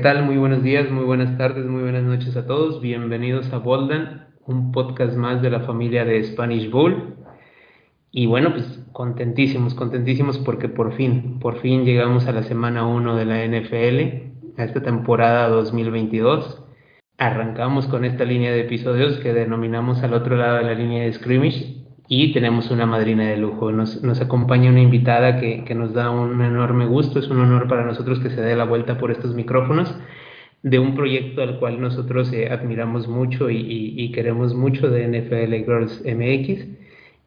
¿Qué tal? Muy buenos días, muy buenas tardes, muy buenas noches a todos. Bienvenidos a Boldan, un podcast más de la familia de Spanish Bowl. Y bueno, pues contentísimos, contentísimos porque por fin, por fin llegamos a la semana 1 de la NFL, a esta temporada 2022. Arrancamos con esta línea de episodios que denominamos al otro lado de la línea de scrimmage y tenemos una madrina de lujo. Nos, nos acompaña una invitada que, que, nos da un enorme gusto, es un honor para nosotros que se dé la vuelta por estos micrófonos de un proyecto al cual nosotros eh, admiramos mucho y, y, y, queremos mucho de NFL Girls MX.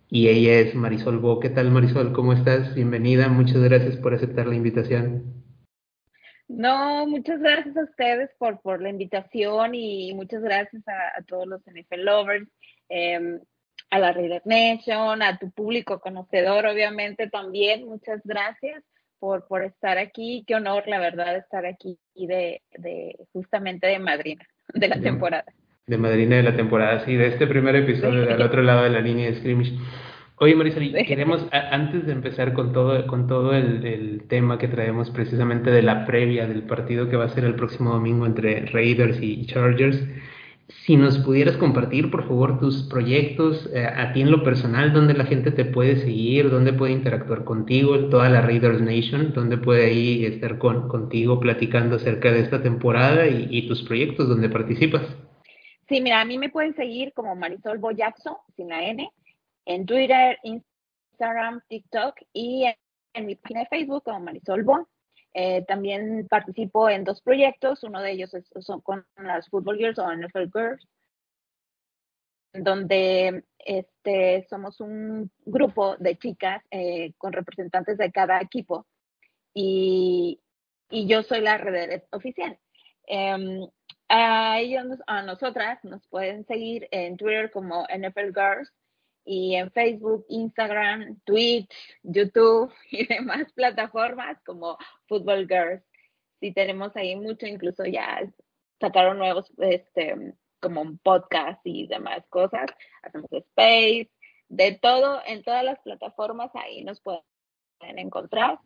Y ella es Marisol Bo. ¿Qué tal Marisol? ¿Cómo estás? Bienvenida. Muchas gracias por aceptar la invitación. No, muchas gracias a ustedes por, por la invitación y muchas gracias a, a todos los NFL lovers. Eh, a la Raider Nation, a tu público conocedor, obviamente también. Muchas gracias por, por estar aquí. Qué honor, la verdad, estar aquí de, de justamente de madrina de la de, temporada. De madrina de la temporada, sí, de este primer episodio sí. del otro lado de la línea de scrimmage. Oye, Marisol, sí. queremos, a, antes de empezar con todo, con todo el, el, tema que traemos precisamente de la previa del partido que va a ser el próximo domingo entre Raiders y Chargers, si nos pudieras compartir, por favor, tus proyectos, eh, a ti en lo personal, dónde la gente te puede seguir, dónde puede interactuar contigo, toda la Raiders Nation, dónde puede ahí estar con, contigo platicando acerca de esta temporada y, tus proyectos donde participas. Sí, mira, a mí me pueden seguir como Marisol Boyaxo, sin la N, en Twitter, Instagram, TikTok y en, en mi página de Facebook como Marisol Bo. Eh, también participo en dos proyectos, uno de ellos es, son con las Football Girls o NFL Girls, donde este, somos un grupo de chicas eh, con representantes de cada equipo y, y yo soy la red oficial. Eh, a ellos, a nosotras nos pueden seguir en Twitter como NFL Girls y en Facebook, Instagram, Twitch, YouTube y demás plataformas como Football Girls. Sí tenemos ahí mucho, incluso ya sacaron nuevos, este, como podcast y demás cosas. Hacemos space, de todo, en todas las plataformas ahí nos pueden encontrar.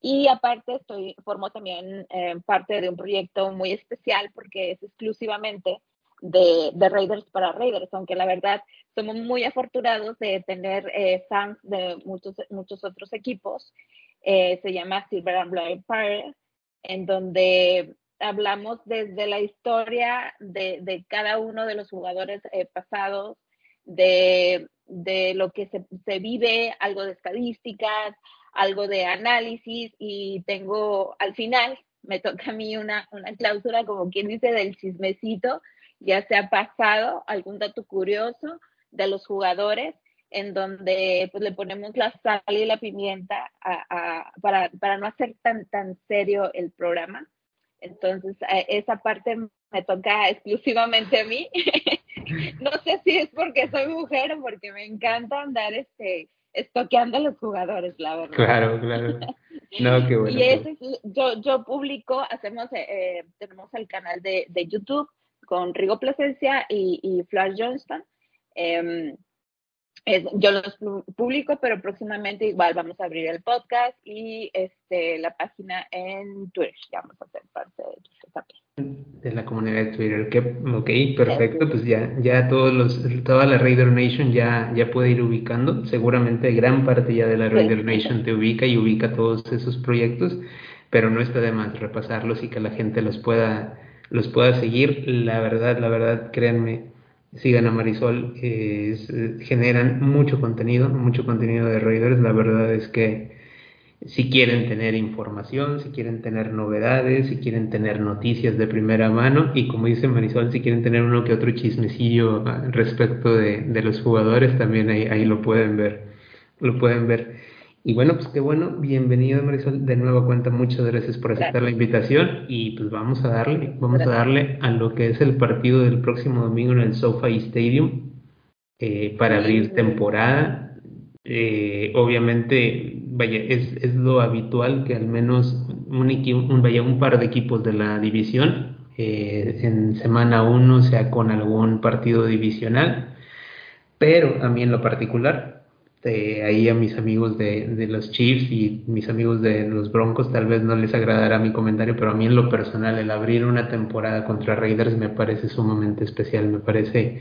Y aparte estoy, formo también eh, parte de un proyecto muy especial porque es exclusivamente de, de Raiders para Raiders, aunque la verdad somos muy afortunados de tener eh, fans de muchos, muchos otros equipos. Eh, se llama Silver and Black Empire, en donde hablamos desde la historia de, de cada uno de los jugadores eh, pasados, de, de, lo que se, se, vive, algo de estadísticas, algo de análisis y tengo al final, me toca a mí una, una cláusula, como quien dice, del chismecito, ya se ha pasado algún dato curioso de los jugadores en donde pues le ponemos la sal y la pimienta a, a, para, para no hacer tan, tan serio el programa. Entonces, esa parte me toca exclusivamente a mí. no sé si es porque soy mujer o porque me encanta andar este, estoqueando a los jugadores, la verdad. Claro, claro. No, qué bueno. y ese, yo, yo publico, hacemos, eh, tenemos el canal de, de YouTube con Rigo Plasencia y, y Flash Johnston. Eh, es, yo los publico, pero próximamente igual vamos a abrir el podcast y este, la página en Twitter. Ya vamos a ser parte de Twitter también. De la comunidad de Twitter. Que, ok, perfecto. Pues ya, ya todos los, toda la Raider Nation ya, ya puede ir ubicando. Seguramente gran parte ya de la Raider Nation te ubica y ubica todos esos proyectos, pero no está de más repasarlos y que la gente los pueda, los pueda seguir. La verdad, la verdad, créanme, sigan a Marisol, eh, generan mucho contenido, mucho contenido de Raiders. La verdad es que si quieren tener información, si quieren tener novedades, si quieren tener noticias de primera mano y como dice Marisol, si quieren tener uno que otro chismecillo respecto de, de los jugadores, también ahí, ahí lo pueden ver, lo pueden ver. Y bueno, pues qué bueno, bienvenido Marisol, de nuevo cuenta, muchas gracias por aceptar gracias. la invitación y pues vamos a darle, vamos gracias. a darle a lo que es el partido del próximo domingo en el SoFi Stadium eh, para abrir temporada. Eh, obviamente, vaya, es, es, lo habitual que al menos un, un, vaya, un par de equipos de la división eh, en semana uno sea con algún partido divisional, pero a mí en lo particular este, ahí a mis amigos de, de, los Chiefs y mis amigos de los Broncos tal vez no les agradará mi comentario, pero a mí en lo personal el abrir una temporada contra Raiders me parece sumamente especial, me parece,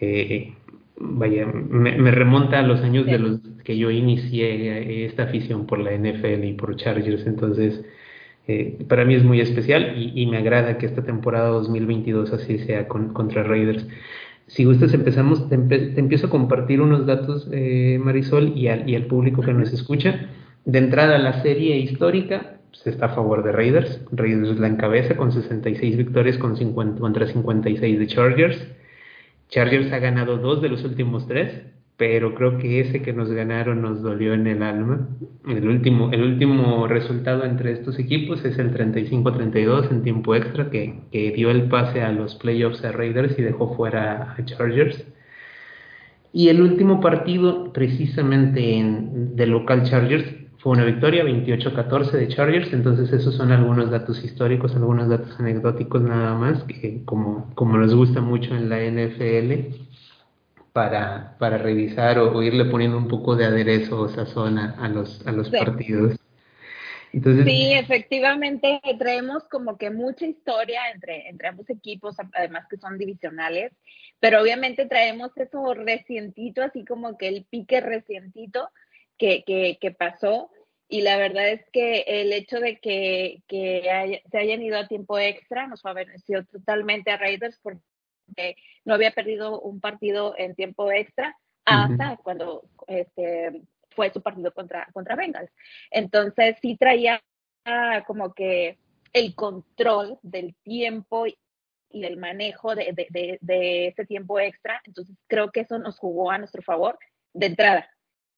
eh, vaya, me, remonta a los años de los que yo inicié esta afición por la NFL y por Chargers, entonces eh, para mí es muy especial y, me agrada que esta temporada 2022 así sea con, contra Raiders. Si gustas, empezamos, te, empiezo a compartir unos datos, eh, Marisol, y al, público que nos escucha. De entrada, la serie histórica pues, está a favor de Raiders. Raiders la encabeza con 66 victorias con 50, contra 56 de Chargers. Chargers ha ganado dos de los últimos tres pero creo que ese que nos ganaron nos dolió en el alma. El último, el último resultado entre estos equipos es el 35-32 en tiempo extra, que, que, dio el pase a los playoffs a Raiders y dejó fuera a Chargers. Y el último partido, precisamente en, de local Chargers, fue una victoria 28-14 de Chargers, entonces esos son algunos datos históricos, algunos datos anecdóticos nada más, que como, como nos gusta mucho en la NFL, para, para revisar o, irle poniendo un poco de aderezo o sazón a, los, a los partidos. Entonces, sí, efectivamente traemos como que mucha historia entre, entre ambos equipos, además que son divisionales, pero obviamente traemos eso recientito, así como que el pique recientito que, que, que pasó. Y la verdad es que el hecho de que, que se hayan ido a tiempo extra nos favoreció totalmente a Raiders porque no había perdido un partido en tiempo extra hasta cuando este, fue su partido contra, contra Bengals. Entonces sí traía como que el control del tiempo y del manejo de, de, de, ese tiempo extra. Entonces creo que eso nos jugó a nuestro favor de entrada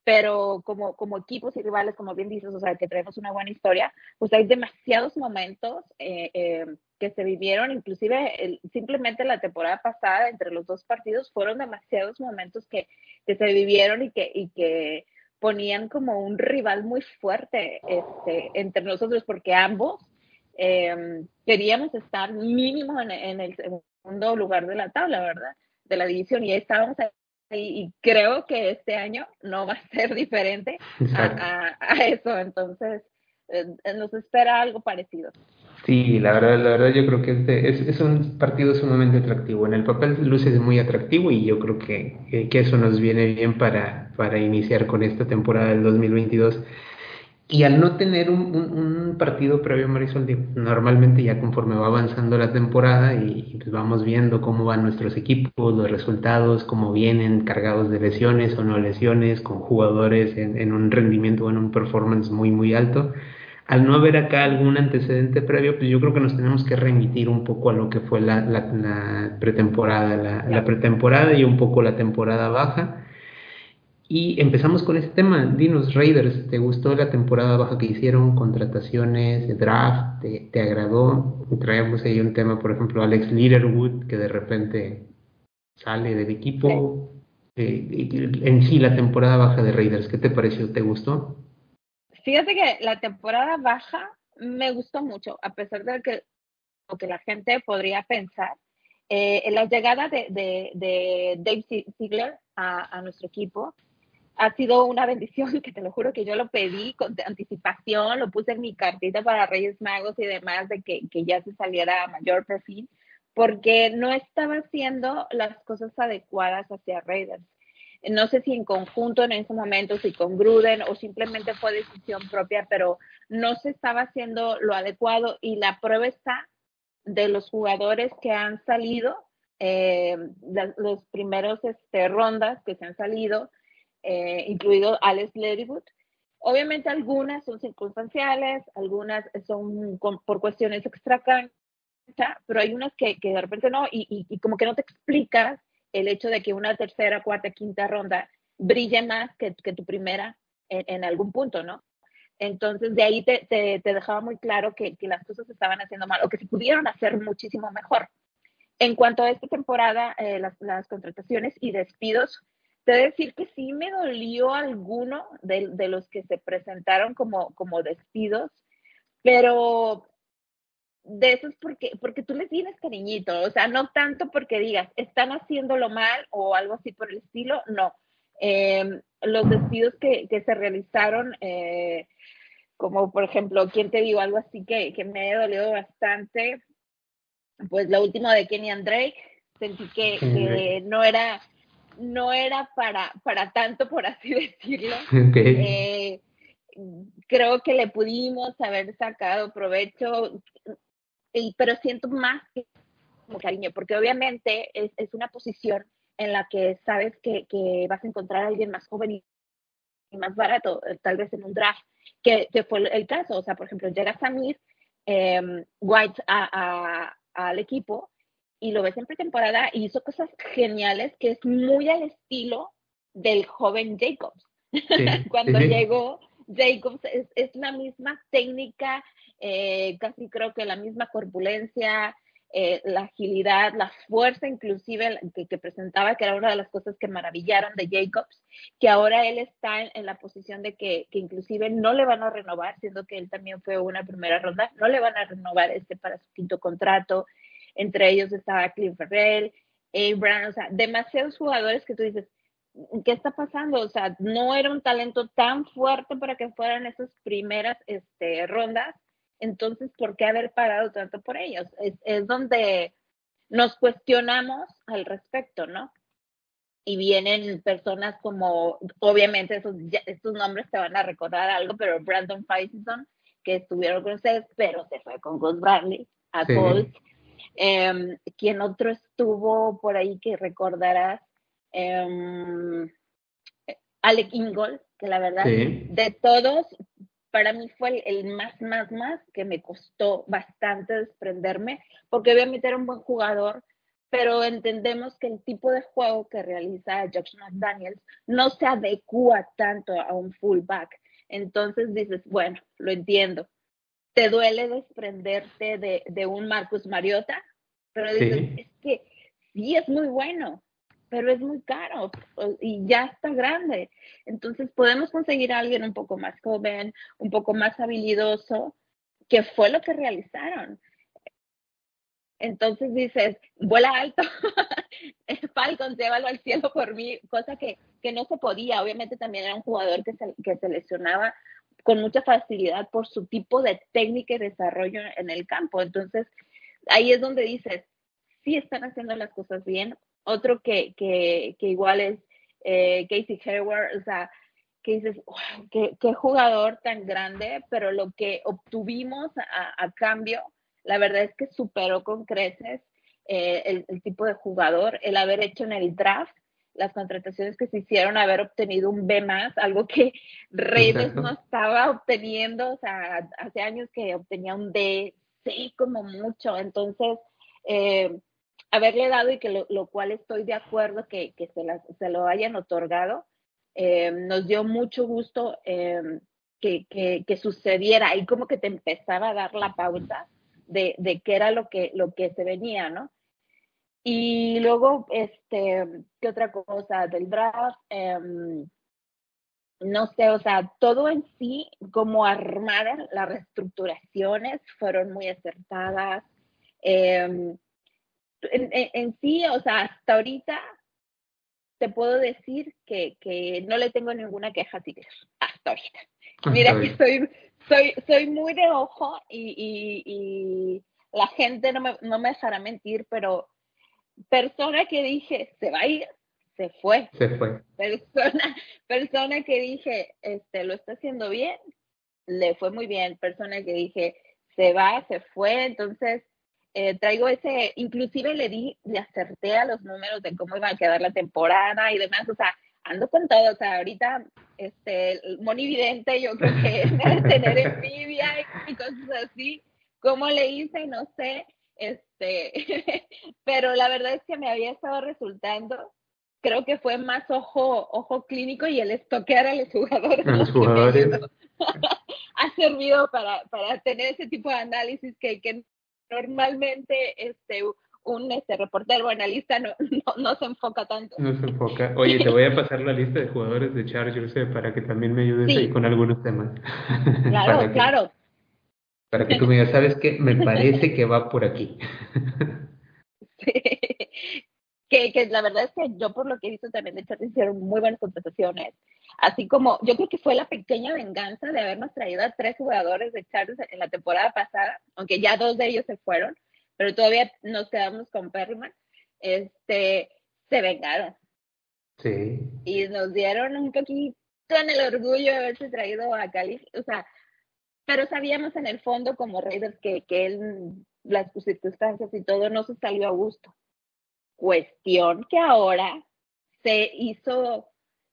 pero como, como equipos y rivales, como bien dices, o sea, que traemos una buena historia, pues hay demasiados momentos eh, eh, que se vivieron, inclusive simplemente la temporada pasada, entre los dos partidos, fueron demasiados momentos que, que se vivieron y que, y que ponían como un rival muy fuerte este, entre nosotros, porque ambos eh, queríamos estar mínimo en, en, el segundo lugar de la tabla, ¿verdad? De la división, y estábamos y, creo que este año no va a ser diferente a, eso, entonces eh, nos espera algo parecido. Sí, la verdad, la verdad yo creo que este es, es, un partido sumamente atractivo. En el papel luce muy atractivo y yo creo que, que eso nos viene bien para, para iniciar con esta temporada del 2022. Y al no tener un, un, partido previo, Marisol, normalmente ya conforme va avanzando la temporada y, pues vamos viendo cómo van nuestros equipos, los resultados, cómo vienen cargados de lesiones o no lesiones, con jugadores en, en un rendimiento o en un performance muy, muy alto. Al no haber acá algún antecedente previo, pues yo creo que nos tenemos que remitir un poco a lo que fue la, la, pretemporada, la, la pretemporada y un poco la temporada baja y empezamos con este tema. Dinos, Raiders, ¿te gustó la temporada baja que hicieron? Contrataciones, draft, ¿te, agradó? Traemos ahí un tema, por ejemplo, Alex Leaderwood, que de repente sale del equipo. Eh, en sí, la temporada baja de Raiders, ¿qué te pareció? ¿Te gustó? Fíjate que la temporada baja me gustó mucho, a pesar de que lo que la gente podría pensar. Eh, la llegada de, de, Dave Ziegler a, a nuestro equipo ha sido una bendición que te lo juro que yo lo pedí con anticipación, lo puse en mi cartita para Reyes Magos y demás de que, que ya se saliera a mayor perfil, porque no estaba haciendo las cosas adecuadas hacia Raiders. No sé si en conjunto en ese momento, si con Gruden o simplemente fue decisión propia, pero no se estaba haciendo lo adecuado y la prueba está de los jugadores que han salido, eh, los primeros este, rondas que se han salido, eh, incluido Alex Ledywood. Obviamente algunas son circunstanciales, algunas son por cuestiones extra pero hay unas que, que de repente no, y, como que no te explicas el hecho de que una tercera, cuarta, quinta ronda brille más que, tu primera en, algún punto, ¿no? Entonces, de ahí te, dejaba muy claro que, las cosas estaban haciendo mal o que se pudieron hacer muchísimo mejor. En cuanto a esta temporada, eh, las, contrataciones y despidos, te decir que sí me dolió alguno de, de los que se presentaron como, como despidos, pero de eso es porque, porque tú les tienes cariñito, o sea, no tanto porque digas, están haciéndolo mal o algo así por el estilo, no. Em, los despidos que, que se realizaron, eh, como por ejemplo, ¿quién te digo algo así que, que me ha dolido bastante? Pues la última de Kenny and Drake, sentí que, no era no era para, para tanto, por así decirlo. Eh, creo que le pudimos haber sacado provecho, y, pero siento más que como cariño, porque obviamente es, es una posición en la que sabes que, que, vas a encontrar a alguien más joven y más barato, eh, tal vez en un draft, que, que fue el caso. O sea, por ejemplo, llega Samir eh, White a, al equipo y lo ves en pretemporada y hizo cosas geniales que es muy al estilo del joven Jacobs. Cuando llegó Jacobs es, es, la misma técnica, eh, casi creo que la misma corpulencia, eh, la agilidad, la fuerza inclusive que, que, presentaba, que era una de las cosas que maravillaron de Jacobs, que ahora él está en, la posición de que, que, inclusive no le van a renovar, siendo que él también fue una primera ronda, no le van a renovar este para su quinto contrato, entre ellos estaba Clint Ferrell, Abraham, o sea, demasiados jugadores que tú dices, ¿qué está pasando? O sea, no era un talento tan fuerte para que fueran esas primeras este, rondas, entonces, ¿por qué haber pagado tanto por ellos? Es, es donde nos cuestionamos al respecto, ¿no? Y vienen personas como, obviamente, esos, estos nombres te van a recordar algo, pero Brandon Faison, que estuvieron con ustedes, pero se fue con Gus Bradley a sí. Eh, ¿Quién otro estuvo por ahí que recordarás? Eh, Alec Ingold, que la verdad, sí. de todos, para mí fue el, el, más, más, más que me costó bastante desprenderme, porque obviamente era un buen jugador, pero entendemos que el tipo de juego que realiza Josh McDaniels no se adecua tanto a un fullback. Entonces dices, bueno, lo entiendo, te duele desprenderte de, de un Marcus Mariota, pero dices, sí. es que sí es muy bueno, pero es muy caro y ya está grande. Entonces podemos conseguir a alguien un poco más joven, un poco más habilidoso, que fue lo que realizaron. Entonces dices, vuela alto, Falcon, llévalo al cielo por mí, cosa que, que no se podía. Obviamente también era un jugador que se, que se lesionaba con mucha facilidad por su tipo de técnica y desarrollo en el campo. Entonces, ahí es donde dices, sí están haciendo las cosas bien. Otro que, que, que igual es eh, Casey Hayward, o sea, que dices, wow, qué, qué, jugador tan grande, pero lo que obtuvimos a, a cambio, la verdad es que superó con creces eh, el, el, tipo de jugador, el haber hecho en el draft las contrataciones que se hicieron, haber obtenido un B más, algo que Reyes no estaba obteniendo, o sea, hace años que obtenía un D, sí, como mucho, entonces, eh, haberle dado y que lo, lo, cual estoy de acuerdo que, que se, las, se, lo hayan otorgado, eh, nos dio mucho gusto eh, que, que, que, sucediera, ahí como que te empezaba a dar la pauta de, de qué era lo que, lo que se venía, ¿no? Y luego, este, ¿qué otra cosa? Del draft, eh, no sé, o sea, todo en sí, como armaron las reestructuraciones, fueron muy acertadas. Eh, en, en, en, sí, o sea, hasta ahorita te puedo decir que, que no le tengo ninguna queja a Tigres, hasta ahorita. Mira que soy, soy, soy muy de ojo y, y, y la gente no me, no me dejará mentir, pero persona que dije, se va a ir, se fue. Se fue. Persona, persona que dije, este, lo está haciendo bien, le fue muy bien. Persona que dije, se va, se fue. Entonces, eh, traigo ese, inclusive le di, le acerté a los números de cómo iba a quedar la temporada y demás. O sea, ando con todo. O sea, ahorita, este, monividente, yo creo que tener envidia y cosas así. ¿Cómo le hice? No sé este, pero la verdad es que me había estado resultando. Creo que fue más ojo, ojo clínico y el estoquear a los jugadores. A los jugadores. ha servido para, para tener ese tipo de análisis que, que normalmente este, un este, reportero o analista no, no, no, se enfoca tanto. No se enfoca. Oye, te voy a pasar la lista de jugadores de Chargers eh, para que también me ayudes sí. ahí con algunos temas. Claro, claro. Para que tú me digas, ¿sabes qué? Me parece que va por aquí. sí. que, que, la verdad es que yo por lo que he visto también de Chargers hicieron muy buenas contrataciones. Así como yo creo que fue la pequeña venganza de habernos traído a tres jugadores de Chargers en la temporada pasada, aunque ya dos de ellos se fueron, pero todavía nos quedamos con Perryman. Este, se vengaron. Sí. Y nos dieron un poquito en el orgullo de haberse traído a Cali. O sea, pero sabíamos en el fondo como Raiders que, que él, las circunstancias y todo no se salió a gusto. Cuestión que ahora se hizo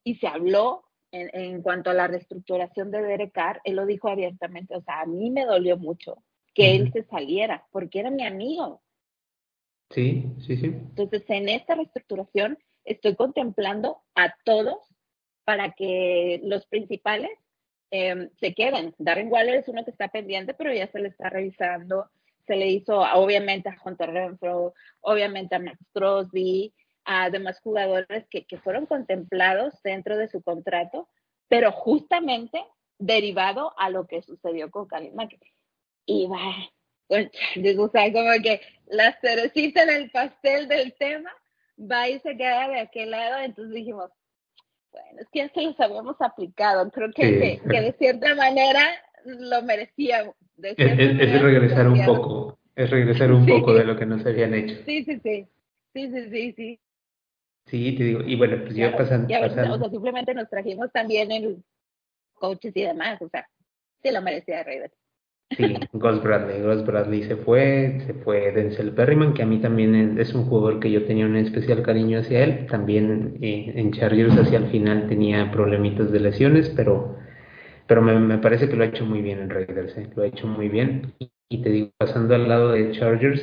y se habló en, en, cuanto a la reestructuración de Derek Carr, él lo dijo abiertamente, o sea, a mí me dolió mucho que él se saliera, porque era mi amigo. Sí, sí, sí. Entonces, en esta reestructuración estoy contemplando a todos para que los principales eh, se queden. Darren Waller es uno que está pendiente, pero ya se le está revisando. Se le hizo, obviamente, a Hunter Renfro, obviamente a Max Crosby, a demás jugadores que, que fueron contemplados dentro de su contrato, pero justamente derivado a lo que sucedió con Khalil Mack. Y va, o sea, como que la cerecita en el pastel del tema va y se queda de aquel lado, entonces dijimos, bueno, es que ya se los habíamos aplicado, creo que, que, de cierta manera lo merecíamos. es, regresar un poco, es regresar un poco de lo que nos habían hecho. Sí, sí, sí, sí, sí, sí, sí. Sí, te digo, y bueno, pues ya pasan, ya, O sea, simplemente nos trajimos también el coaches y demás, o sea, sí lo merecía Raiders. Sí, Gus Bradley. Gus Bradley se fue, se fue Denzel Perryman, que a mí también es un jugador que yo tenía un especial cariño hacia él. También eh, en Chargers hacia el final tenía problemitas de lesiones, pero, pero me, me, parece que lo ha hecho muy bien en Raiders, eh, lo ha hecho muy bien. Y, te digo, pasando al lado de Chargers,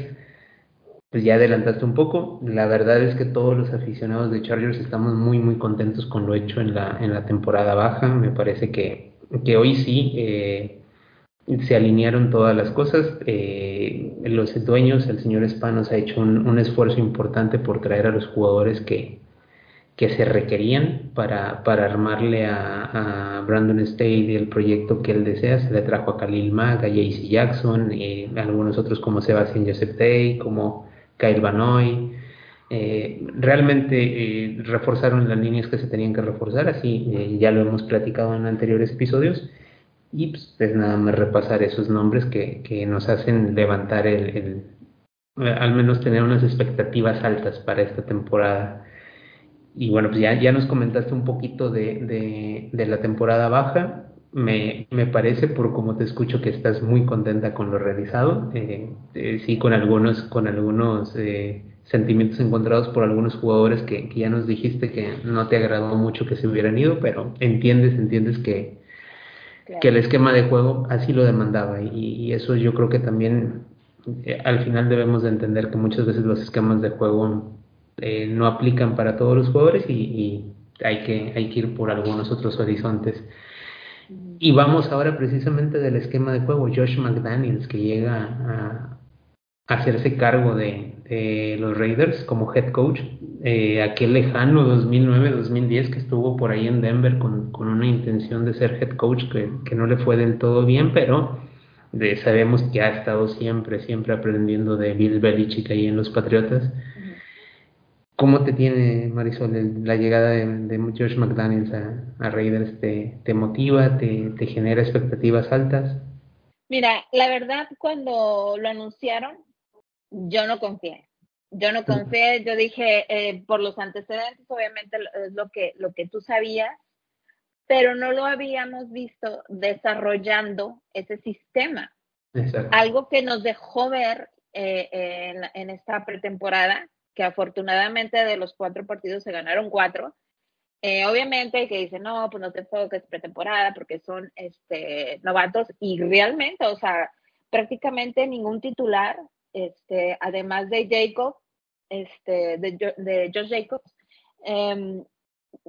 pues ya adelantaste un poco. La verdad es que todos los aficionados de Chargers estamos muy, muy contentos con lo hecho en la, en la temporada baja. Me parece que, que hoy sí. Eh, se alinearon todas las cosas. Eh, los dueños, el señor Spanos ha hecho un, esfuerzo importante por traer a los jugadores que, que se requerían para, para armarle a, Brandon State el proyecto que él desea. Se le trajo a Khalil Mack, a JC Jackson, eh, algunos otros como Sebastian Joseph Day, como Kyle Banoy. Eh, realmente eh, reforzaron las líneas que se tenían que reforzar, así ya lo hemos platicado en anteriores episodios y pues es nada más repasar esos nombres que, que nos hacen levantar el, el, al menos tener unas expectativas altas para esta temporada. Y bueno, pues ya, ya nos comentaste un poquito de, de, de la temporada baja. Me, me, parece, por como te escucho, que estás muy contenta con lo realizado. Eh, eh, sí, con algunos, con algunos eh, sentimientos encontrados por algunos jugadores que, que, ya nos dijiste que no te agradó mucho que se hubieran ido, pero entiendes, entiendes que, que el esquema de juego así lo demandaba. Y, eso yo creo que también eh, al final debemos de entender que muchas veces los esquemas de juego eh, no aplican para todos los jugadores y, hay, que, hay que ir por algunos otros horizontes. Y vamos ahora precisamente del esquema de juego, Josh McDaniels que llega a, hacerse cargo de, los Raiders como head coach, eh, aquel lejano 2009-2010 que estuvo por ahí en Denver con, con, una intención de ser head coach que, que no le fue del todo bien, pero de, sabemos que ha estado siempre, siempre aprendiendo de Bill Belichick ahí en los Patriotas. ¿Cómo te tiene, Marisol, la llegada de, de Josh McDaniels a, a Raiders? ¿Te, ¿Te, motiva? Te, ¿Te genera expectativas altas? Mira, la verdad, cuando lo anunciaron, yo no confié. Yo no confié, yo dije, eh, por los antecedentes, obviamente es lo que, lo que tú sabías, pero no lo habíamos visto desarrollando ese sistema. Algo que nos dejó ver eh, en, en, esta pretemporada, que afortunadamente de los cuatro partidos se ganaron cuatro. Eh, obviamente que dicen, no, pues no te enfoques pretemporada porque son este, novatos y realmente, o sea, prácticamente ningún titular este, además de Jacob, este, de, de Josh Jacobs, em,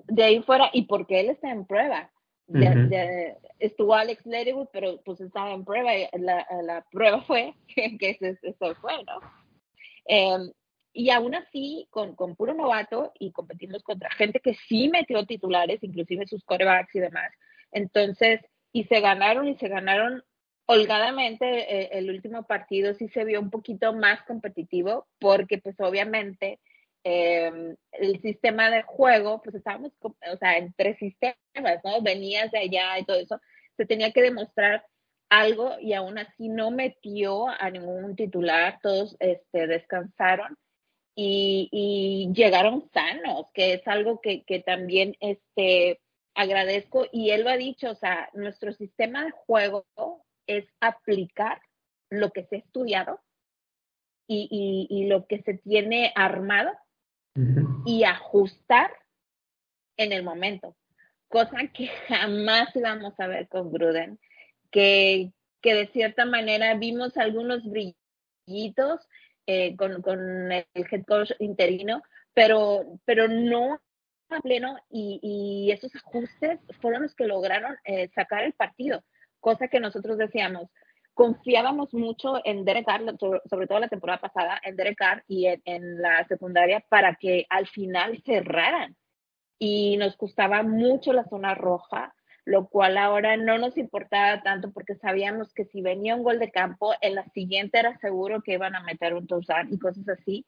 de ahí fuera, y porque él está en prueba. estuvo Alex Leatherwood, pero pues estaba en prueba y la, la prueba fue que, que eso, fue, ¿no? Em, y aún así, con, con, puro novato y competimos contra gente que sí metió titulares, inclusive sus corebacks y demás. Entonces, y se ganaron y se ganaron holgadamente eh, el último partido sí se vio un poquito más competitivo porque pues obviamente em, el sistema de juego, pues estábamos, o sea, entre sistemas, ¿no? Venías de allá y todo eso, se tenía que demostrar algo y aún así no metió a ningún titular, todos este, descansaron y, llegaron sanos, que es algo que, que, también este, agradezco. Y él lo ha dicho, o sea, nuestro sistema de juego es aplicar lo que se ha estudiado y, y, lo que se tiene armado y ajustar en el momento, cosa que jamás íbamos a ver con Gruden, que, que de cierta manera vimos algunos brillitos eh, con, con, el head coach interino, pero, pero no a pleno y, y, esos ajustes fueron los que lograron eh, sacar el partido, cosa que nosotros decíamos, confiábamos mucho en Derek Carr, sobre todo la temporada pasada, en Derek Carr y en, la secundaria para que al final cerraran. Y nos gustaba mucho la zona roja, lo cual ahora no nos importaba tanto porque sabíamos que si venía un gol de campo, en la siguiente era seguro que iban a meter un touchdown y cosas así.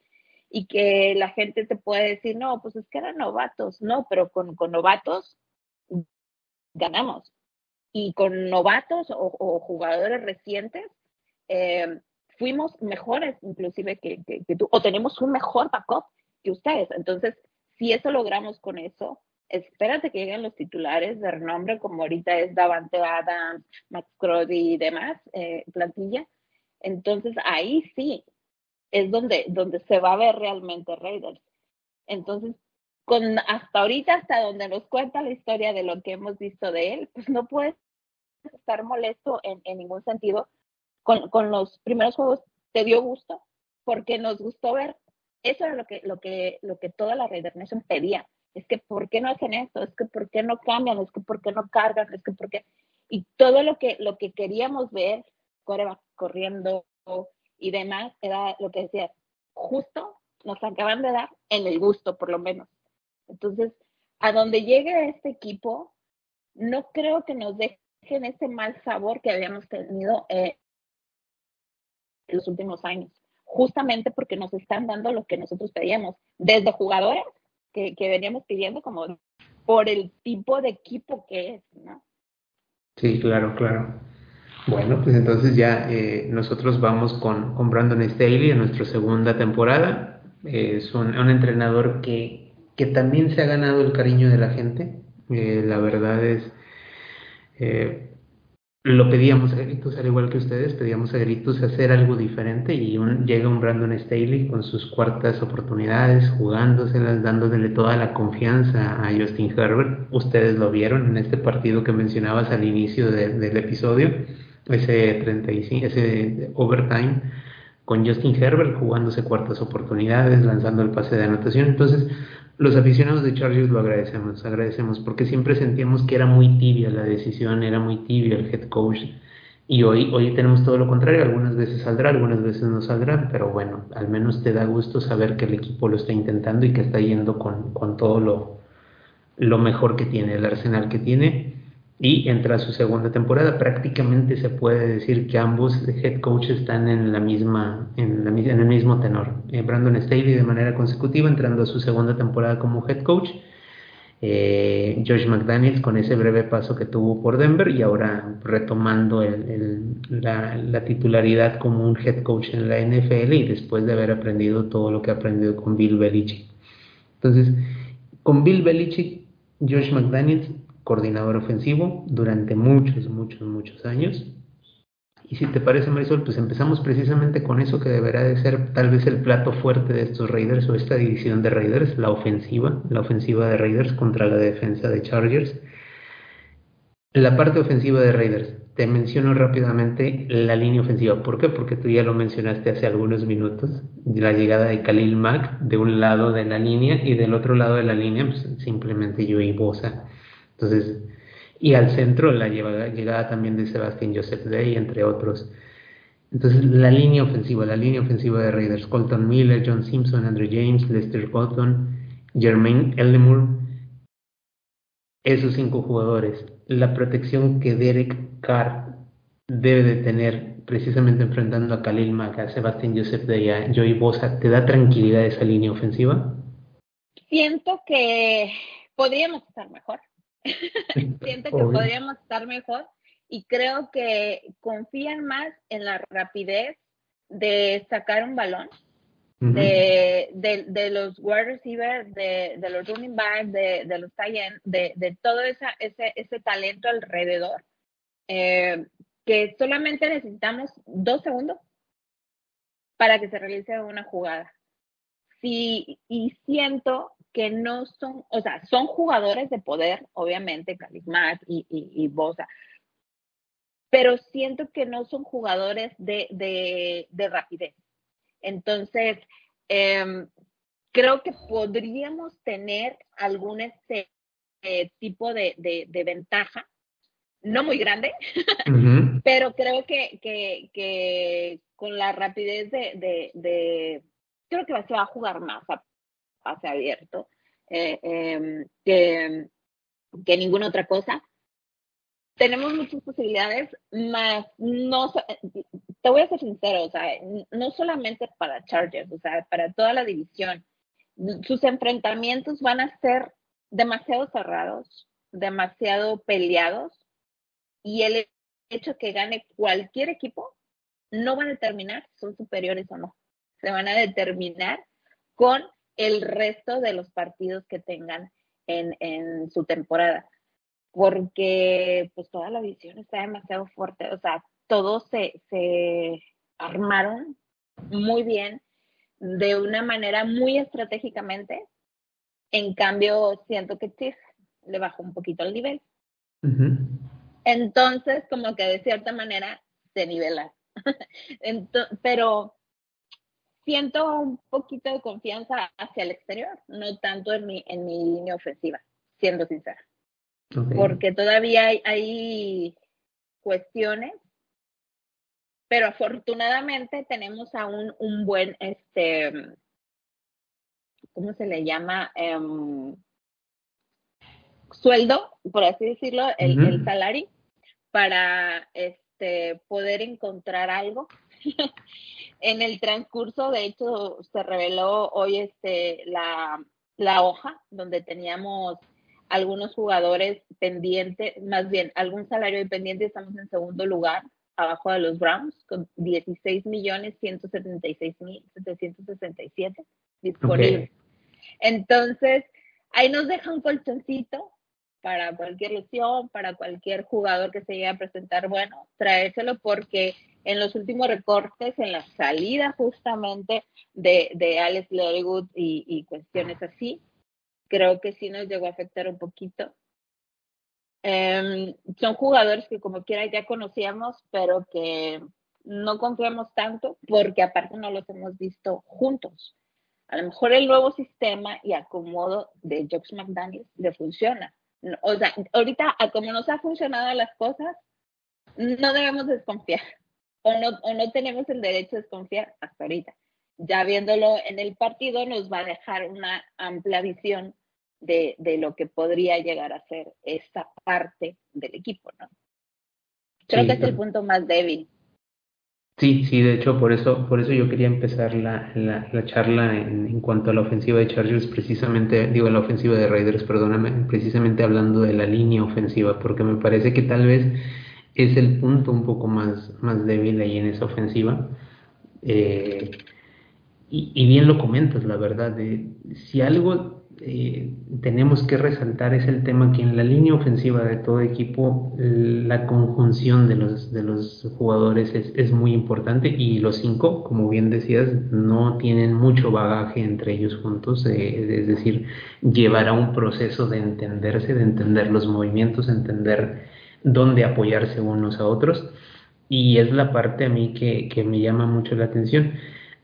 Y que la gente te puede decir, no, pues es que eran novatos. No, pero con, con novatos ganamos y con novatos o, jugadores recientes, eh, fuimos mejores inclusive que, tú, o tenemos un mejor backup que ustedes. Entonces, si eso logramos con eso, espérate que lleguen los titulares de renombre, como ahorita es Davante Adams, Max Crosby y demás, eh, plantilla. Entonces, ahí sí es donde, donde se va a ver realmente Raiders. Entonces, con hasta ahorita, hasta donde nos cuenta la historia de lo que hemos visto de él, pues no puedes estar molesto en, en ningún sentido. Con, con, los primeros juegos te dio gusto porque nos gustó ver. Eso era lo que, lo que, lo que toda la Raider Nation pedía. Es que, ¿por qué no hacen esto? Es que, ¿por qué no cambian? Es que, ¿por qué no cargan? Es que, ¿por qué? Y todo lo que, lo que queríamos ver, corriendo y demás, era lo que decía, justo nos acaban de dar en el gusto, por lo menos. Entonces, a donde llegue este equipo, no creo que nos deje en ese mal sabor que habíamos tenido eh, en los últimos años, justamente porque nos están dando lo que nosotros pedíamos, desde jugadores que, que veníamos pidiendo como por el tipo de equipo que es, ¿no? Sí, claro, claro. Bueno, pues entonces ya eh, nosotros vamos con, con Brandon Staley en nuestra segunda temporada. es un, entrenador que, que también se ha ganado el cariño de la gente. Eh, la verdad es, eh, lo pedíamos a gritos, al igual que ustedes, pedíamos a gritos hacer algo diferente y llega un Brandon Staley con sus cuartas oportunidades, jugándoselas, dándole toda la confianza a Justin Herbert. Ustedes lo vieron en este partido que mencionabas al inicio del episodio, ese 35, ese overtime con Justin Herbert jugándose cuartas oportunidades, lanzando el pase de anotación. Entonces, los aficionados de Chargers lo agradecemos, agradecemos, porque siempre sentíamos que era muy tibia la decisión, era muy tibia el head coach. Y hoy, hoy tenemos todo lo contrario, algunas veces saldrá, algunas veces no saldrá, pero bueno, al menos te da gusto saber que el equipo lo está intentando y que está yendo con, con todo lo, lo mejor que tiene, el arsenal que tiene y entra a su segunda temporada. Prácticamente se puede decir que ambos head coaches están en la misma, en, la, en el mismo tenor. Eh, Brandon Staley de manera consecutiva entrando a su segunda temporada como head coach. Eh, Josh McDaniels con ese breve paso que tuvo por Denver y ahora retomando el, la, la, titularidad como un head coach en la NFL y después de haber aprendido todo lo que ha aprendido con Bill Belichick. Entonces, con Bill Belichick, Josh McDaniels coordinador ofensivo durante muchos, muchos, muchos años. Y si te parece, Marisol, pues empezamos precisamente con eso que deberá de ser tal vez el plato fuerte de estos Raiders o esta división de Raiders, la ofensiva, la ofensiva de Raiders contra la defensa de Chargers. La parte ofensiva de Raiders, te menciono rápidamente la línea ofensiva. ¿Por qué? Porque tú ya lo mencionaste hace algunos minutos, la llegada de Khalil Mack de un lado de la línea y del otro lado de la línea, pues, simplemente Joey Bosa. Entonces, y al centro la llegada, también de Sebastián Joseph Day, entre otros. Entonces, la línea ofensiva, la línea ofensiva de Raiders, Colton Miller, John Simpson, Andrew James, Lester Cotton, Jermaine Ellimore, esos cinco jugadores, la protección que Derek Carr debe de tener precisamente enfrentando a Khalil Mack, a Sebastián Joseph Day, a Joey Bosa, ¿te da tranquilidad esa línea ofensiva? siento que podríamos estar mejor. siento que podríamos estar mejor y creo que confían más en la rapidez de sacar un balón, de, de, los wide receivers, de, de, los running backs, de, de los tight de, de todo esa, ese, ese talento alrededor, eh, que solamente necesitamos dos segundos para que se realice una jugada. Sí, y siento que no son, o sea, son jugadores de poder, obviamente, Calismat y, y, y Bosa, pero siento que no son jugadores de, de, de rapidez. Entonces, em, creo que podríamos tener algún este, eh, tipo de, de, ventaja, no muy grande, pero creo que, que, que, con la rapidez de, de, creo que se va a jugar más pase abierto eh, em, que, que ninguna otra cosa tenemos muchas posibilidades, más no, te voy a ser sincero, o sea, no solamente para Chargers, o sea, para toda la división. Sus enfrentamientos van a ser demasiado cerrados, demasiado peleados, y el hecho que gane cualquier equipo no va a determinar si son superiores o no. Se van a determinar con el resto de los partidos que tengan en, en su temporada porque pues toda la visión está demasiado fuerte, o sea, todos se, se armaron muy bien, de una manera muy estratégicamente. En cambio, siento que Tiff le bajó un poquito el nivel. Entonces, como que de cierta manera se nivela. pero siento un poquito de confianza hacia el exterior, no tanto en mi, en mi línea ofensiva, siendo sincera porque todavía hay, cuestiones, pero afortunadamente tenemos aún un buen, este, ¿cómo se le llama? Em, sueldo, por así decirlo, el, salario, para este, poder encontrar algo. en el transcurso, de hecho, se reveló hoy este, la, la hoja donde teníamos algunos jugadores pendientes, más bien algún salario dependiente, estamos en segundo lugar, abajo de los Browns, con 16 millones 176 mil 767 disponibles. Entonces, ahí nos deja un colchoncito para cualquier lesión, para cualquier jugador que se llegue a presentar, bueno, traérselo porque en los últimos recortes, en la salida justamente de, de Alex Leatherwood y, y cuestiones así, creo que sí nos llegó a afectar un poquito. Em, son jugadores que como quiera ya conocíamos, pero que no confiamos tanto porque aparte no los hemos visto juntos. A lo mejor el nuevo sistema y acomodo de Jobs McDaniels le funciona. O sea, ahorita, como nos ha funcionado las cosas, no debemos desconfiar o no, o no tenemos el derecho a desconfiar hasta ahorita ya viéndolo en el partido nos va a dejar una amplia visión de, de lo que podría llegar a ser esta parte del equipo, ¿no? Creo que es el punto más débil. Sí, sí, de hecho, por eso, por eso yo quería empezar la, la, la charla en, en, cuanto a la ofensiva de Chargers, precisamente, digo, la ofensiva de Raiders, perdóname, precisamente hablando de la línea ofensiva, porque me parece que tal vez es el punto un poco más, más débil ahí en esa ofensiva. Eh, y, bien lo comentas, la verdad, de, si algo eh, tenemos que resaltar es el tema que en la línea ofensiva de todo equipo la conjunción de los, de los jugadores es, es, muy importante y los cinco, como bien decías, no tienen mucho bagaje entre ellos juntos, eh, es decir, llevará un proceso de entenderse, de entender los movimientos, entender dónde apoyarse unos a otros y es la parte a mí que, que me llama mucho la atención.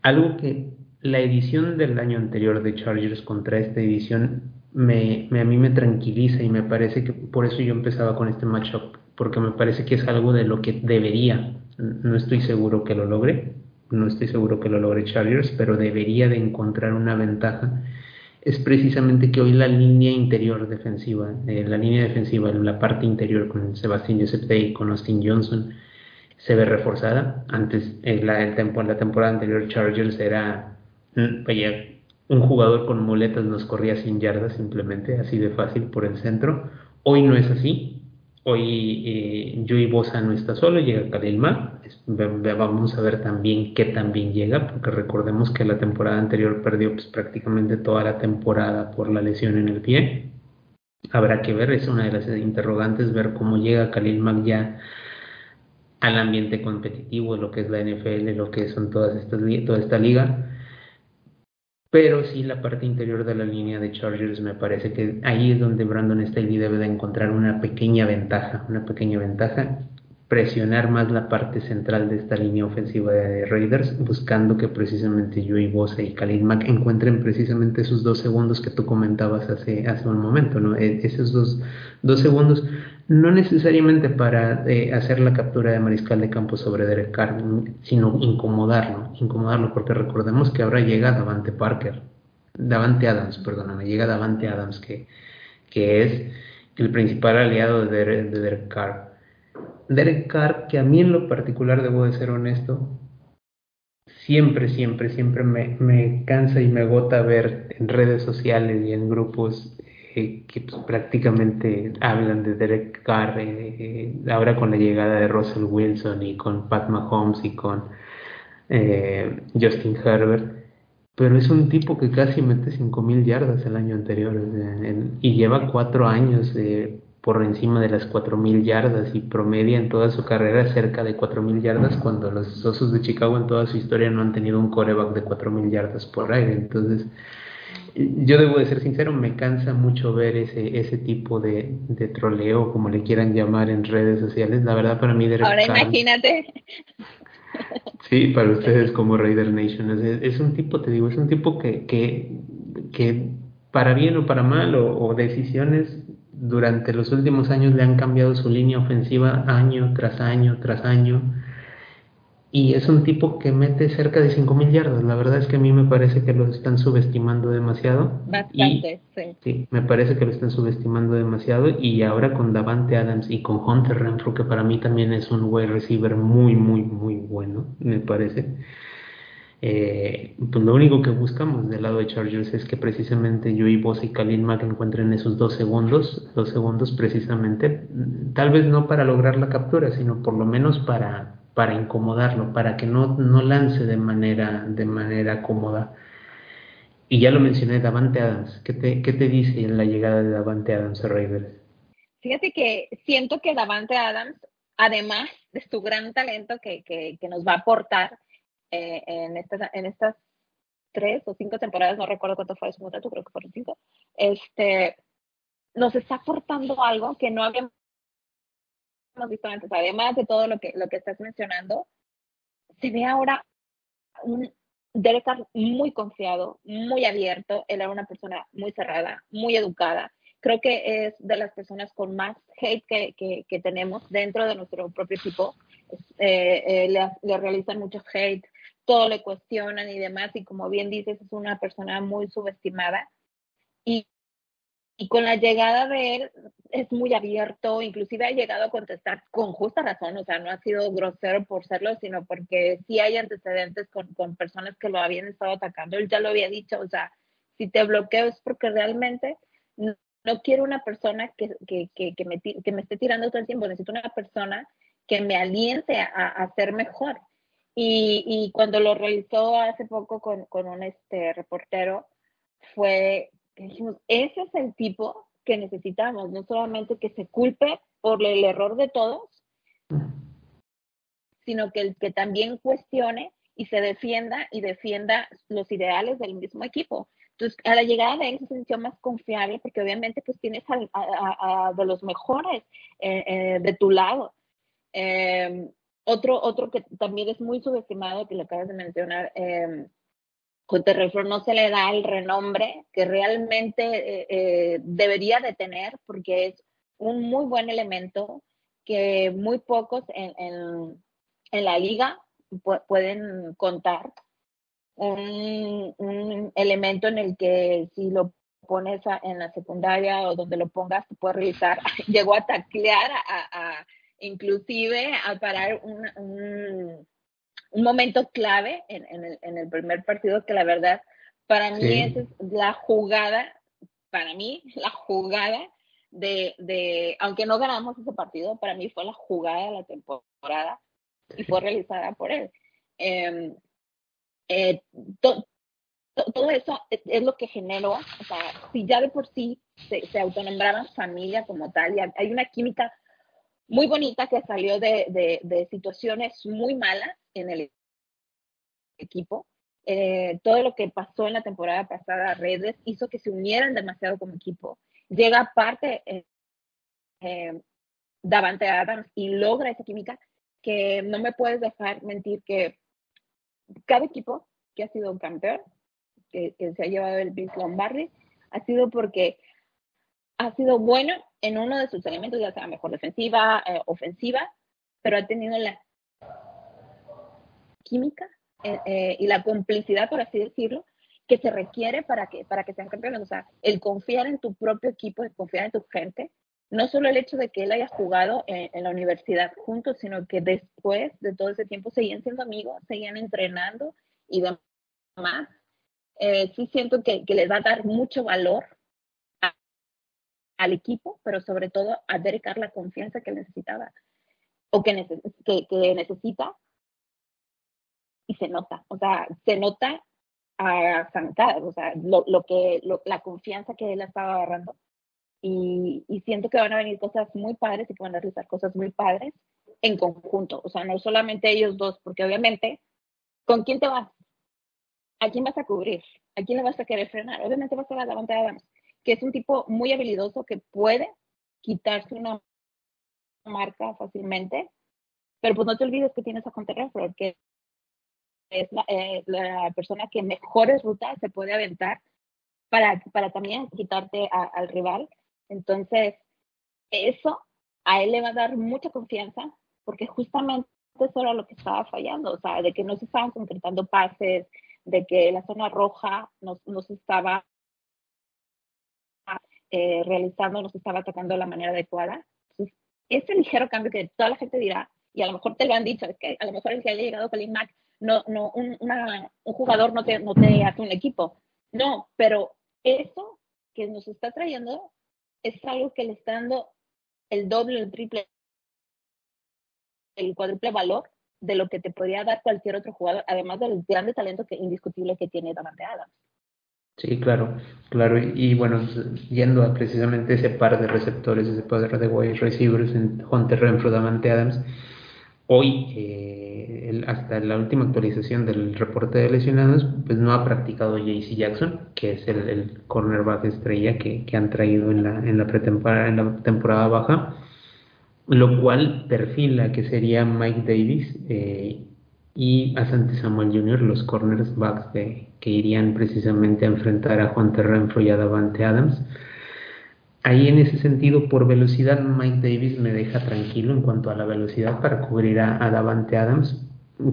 Algo que la edición del año anterior de Chargers contra esta edición me, a mí me tranquiliza y me parece que por eso yo empezaba con este matchup, porque me parece que es algo de lo que debería, no estoy seguro que lo logre, no estoy seguro que lo logre Chargers, pero debería de encontrar una ventaja. Es precisamente que hoy la línea interior defensiva, eh, la línea defensiva, la parte interior con Sebastián Joseph Day, con Austin Johnson, se ve reforzada. Antes, en la, en la temporada anterior, Chargers era, un jugador con muletas nos corría sin yardas simplemente, así de fácil por el centro. Hoy no es así. Hoy eh, Joey Bosa no está solo, llega Khalil Mack. Vamos a ver también qué también llega, porque recordemos que la temporada anterior perdió pues, prácticamente toda la temporada por la lesión en el pie. Habrá que ver, es una de las interrogantes, ver cómo llega Khalil Mack ya al ambiente competitivo, lo que es la NFL, lo que son todas estas, toda esta liga pero sí la parte interior de la línea de Chargers me parece que ahí es donde Brandon Staley debe de encontrar una pequeña ventaja, una pequeña ventaja, presionar más la parte central de esta línea ofensiva de Raiders, buscando que precisamente Joey Bosa y Khalil Mack encuentren precisamente esos dos segundos que tú comentabas hace, hace un momento, ¿no? E, esos dos, dos segundos no necesariamente para eh, hacer la captura de mariscal de campo sobre Derek Carr, sino incomodarlo, incomodarlo, porque recordemos que ahora llega Davante Parker, Davante Adams, perdóname, llega Davante Adams, que, que es el principal aliado de, de Derek Carr. Derek Carr, que a mí en lo particular debo de ser honesto, siempre, siempre, siempre me, me cansa y me agota ver en redes sociales y en grupos que pues, prácticamente hablan de Derek Carr, eh, eh, ahora con la llegada de Russell Wilson y con Pat Mahomes y con eh, Justin Herbert, pero es un tipo que casi mete 5.000 yardas el año anterior y lleva cuatro años por encima de las 4.000 yardas y promedia en toda su carrera cerca de 4.000 yardas cuando los Osos de Chicago en toda su historia no han tenido un coreback de 4.000 yardas por aire. Entonces, yo debo de ser sincero, me cansa mucho ver ese, ese tipo de, de troleo, como le quieran llamar en redes sociales. La verdad, para mí, Ahora imagínate. Sí, para ustedes como Raider Nation. Es, un tipo, te digo, es un tipo que, que, que para bien o para mal, o, o decisiones durante los últimos años le han cambiado su línea ofensiva año tras año tras año y es un tipo que mete cerca de 5.000 yardas. La verdad es que a mí me parece que lo están subestimando demasiado. Bastante, sí. Sí, me parece que lo están subestimando demasiado. Y ahora con Davante Adams y con Hunter Renfro, que para mí también es un wide receiver muy, muy, muy bueno, me parece. Eh, pues lo único que buscamos del lado de Chargers es que precisamente yo y vos y Khalil Mack encuentren esos dos segundos, dos segundos precisamente, tal vez no para lograr la captura, sino por lo menos para para incomodarlo, para que no, no lance de manera, de manera cómoda. Y ya lo mencioné, Davante Adams. ¿Qué te, qué te dice en la llegada de Davante Adams a Raiders? Fíjate que siento que Davante Adams, además de su gran talento que, que, que nos va a aportar eh, en, estas, en estas tres o cinco temporadas, no recuerdo cuánto fue su contrato, creo que fueron cinco, este, nos está aportando algo que no habíamos hemos visto antes, además de todo lo que, lo que estás mencionando, se ve ahora un Derek muy confiado, muy abierto. Él era una persona muy cerrada, muy educada. Creo que es de las personas con más hate que, que, tenemos dentro de nuestro propio equipo. Eh, eh, le, le, realizan mucho hate, todo le cuestionan y demás. Y como bien dices, es una persona muy subestimada. Y, y con la llegada de él es muy abierto, inclusive ha llegado a contestar con justa razón, o sea, no ha sido grosero por serlo, sino porque sí hay antecedentes con, con personas que lo habían estado atacando. Él ya lo había dicho, o sea, si te bloqueo es porque realmente no, quiero una persona que, que, que, me, que me esté tirando todo el tiempo, necesito una persona que me aliente a, a ser mejor. Y, y, cuando lo realizó hace poco con, con un este, reportero, fue dijimos, ese es el tipo que necesitamos, no solamente que se culpe por el error de todos, sino que el que también cuestione y se defienda y defienda los ideales del mismo equipo. Entonces, a la llegada de él se sintió más confiable porque obviamente pues tienes a, de los mejores eh, eh, de tu lado. Em, otro, otro que también es muy subestimado, que lo acabas de mencionar, eh, Terrefro no se le da el renombre que realmente eh, eh, debería de tener porque es un muy buen elemento que muy pocos en, en, la liga pueden contar. Un, un, elemento en el que si lo pones en la secundaria o donde lo pongas, te puede realizar. Llegó a taclear, a, inclusive a parar un momento clave en, el, primer partido que la verdad Para mí esa es la jugada, para mí la jugada de, de, aunque no ganamos ese partido, para mí fue la jugada de la temporada y fue realizada por él. Em, eh, todo eso es, lo que generó, o sea, si ya de por sí se, se autonombraban familia como tal, y hay una química muy bonita que salió de, de, de situaciones muy malas en el equipo. Eh, todo lo que pasó en la temporada pasada redes hizo que se unieran demasiado como equipo. Llega aparte eh, eh, Davante Adams y logra esa química que no me puedes dejar mentir que cada equipo que ha sido campeón, que, que se ha llevado el Vince Lombardi, ha sido porque ha sido bueno en uno de sus elementos, ya sea mejor defensiva, eh, ofensiva, pero ha tenido la química eh, eh, y la complicidad, por así decirlo, que se requiere para que, para que sean campeones. O sea, el confiar en tu propio equipo, el confiar en tu gente, no solo el hecho de que él haya jugado en, la universidad juntos, sino que después de todo ese tiempo seguían siendo amigos, seguían entrenando y demás. sí siento que, que les va a dar mucho valor al equipo, pero sobre todo a Derek la confianza que necesitaba o que, que, necesita y se nota, o sea, se nota a zancadas, o sea, lo, lo que, la confianza que él estaba agarrando y, y, siento que van a venir cosas muy padres y que van a realizar cosas muy padres en conjunto, o sea, no solamente ellos dos, porque obviamente, ¿con quién te vas? ¿A quién vas a cubrir? ¿A quién le vas a querer frenar? Obviamente vas a la Davante Adams que es un tipo muy habilidoso que puede quitarse una marca fácilmente, pero pues no te olvides que tienes a Hunter porque es eh, la, persona que mejores rutas se puede aventar para, para también quitarte al rival. Entonces, eso a él le va a dar mucha confianza porque justamente eso era lo que estaba fallando, o sea, de que no se estaban concretando pases, de que la zona roja no, no se estaba eh, realizando nos estaba atacando de la manera adecuada. Entonces, ese ligero cambio que toda la gente dirá, y a lo mejor te lo han dicho, es que a lo mejor el que haya llegado Colin Mack, no, no, un, una, un jugador no te, no te hace un equipo. No, pero eso que nos está trayendo es algo que le está dando el doble, el triple, el cuádruple valor de lo que te podría dar cualquier otro jugador, además del grande talento que indiscutible que tiene Davante Adams. Sí, claro, claro. Y, bueno, yendo a precisamente ese par de receptores, ese par de wide receivers en Hunter Renfro, Davante Adams, hoy, eh, hasta la última actualización del reporte de lesionados, pues no ha practicado JC Jackson, que es el, cornerback estrella que, que, han traído en la, en la pretemporada, en la temporada baja, lo cual perfila que sería Mike Davis eh, y a Santi Samuel Jr., los cornerbacks que irían precisamente a enfrentar a Juan Terrenfro y a Davante Adams. Ahí en ese sentido, por velocidad, Mike Davis me deja tranquilo en cuanto a la velocidad para cubrir a, Davante Adams.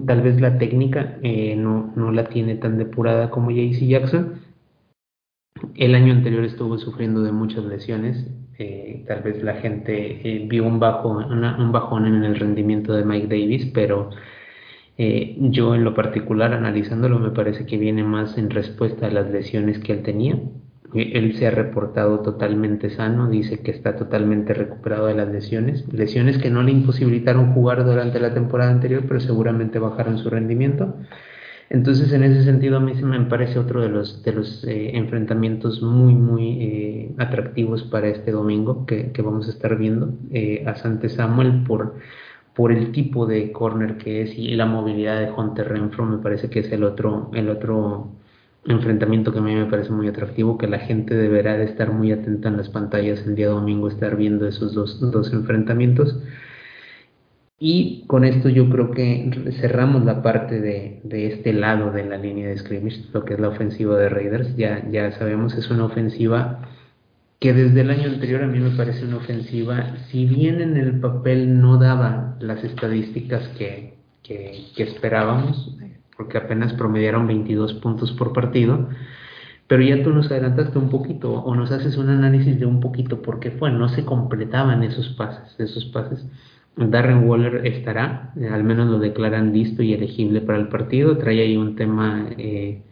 Tal vez la técnica eh, no, no, la tiene tan depurada como JC Jackson. El año anterior estuvo sufriendo de muchas lesiones. Eh, tal vez la gente eh, vio un, bajo, un bajón en el rendimiento de Mike Davis, pero yo en lo particular, analizándolo, me parece que viene más en respuesta a las lesiones que él tenía. Eh, él se ha reportado totalmente sano, dice que está totalmente recuperado de las lesiones, lesiones que no le imposibilitaron jugar durante la temporada anterior, pero seguramente bajaron su rendimiento. Entonces, en ese sentido, a mí se me parece otro de los, de los eh, enfrentamientos muy, muy atractivos para este domingo que, que, vamos a estar viendo a Sante Samuel por por el tipo de corner que es y la movilidad de Hunter Renfro me parece que es el otro, el otro enfrentamiento que a mí me parece muy atractivo, que la gente deberá de estar muy atenta en las pantallas el día domingo, estar viendo esos dos, dos enfrentamientos. Y con esto yo creo que cerramos la parte de, de, este lado de la línea de scrimmage, lo que es la ofensiva de Raiders. Ya, ya sabemos, es una ofensiva que desde el año anterior a mí me parece una ofensiva, si bien en el papel no daba las estadísticas que, que, esperábamos, porque apenas promediaron 22 puntos por partido, pero ya tú nos adelantaste un poquito o nos haces un análisis de un poquito por qué fue, no se completaban esos pases, esos pases. Darren Waller estará, al menos lo declaran listo y elegible para el partido, trae ahí un tema... Eh,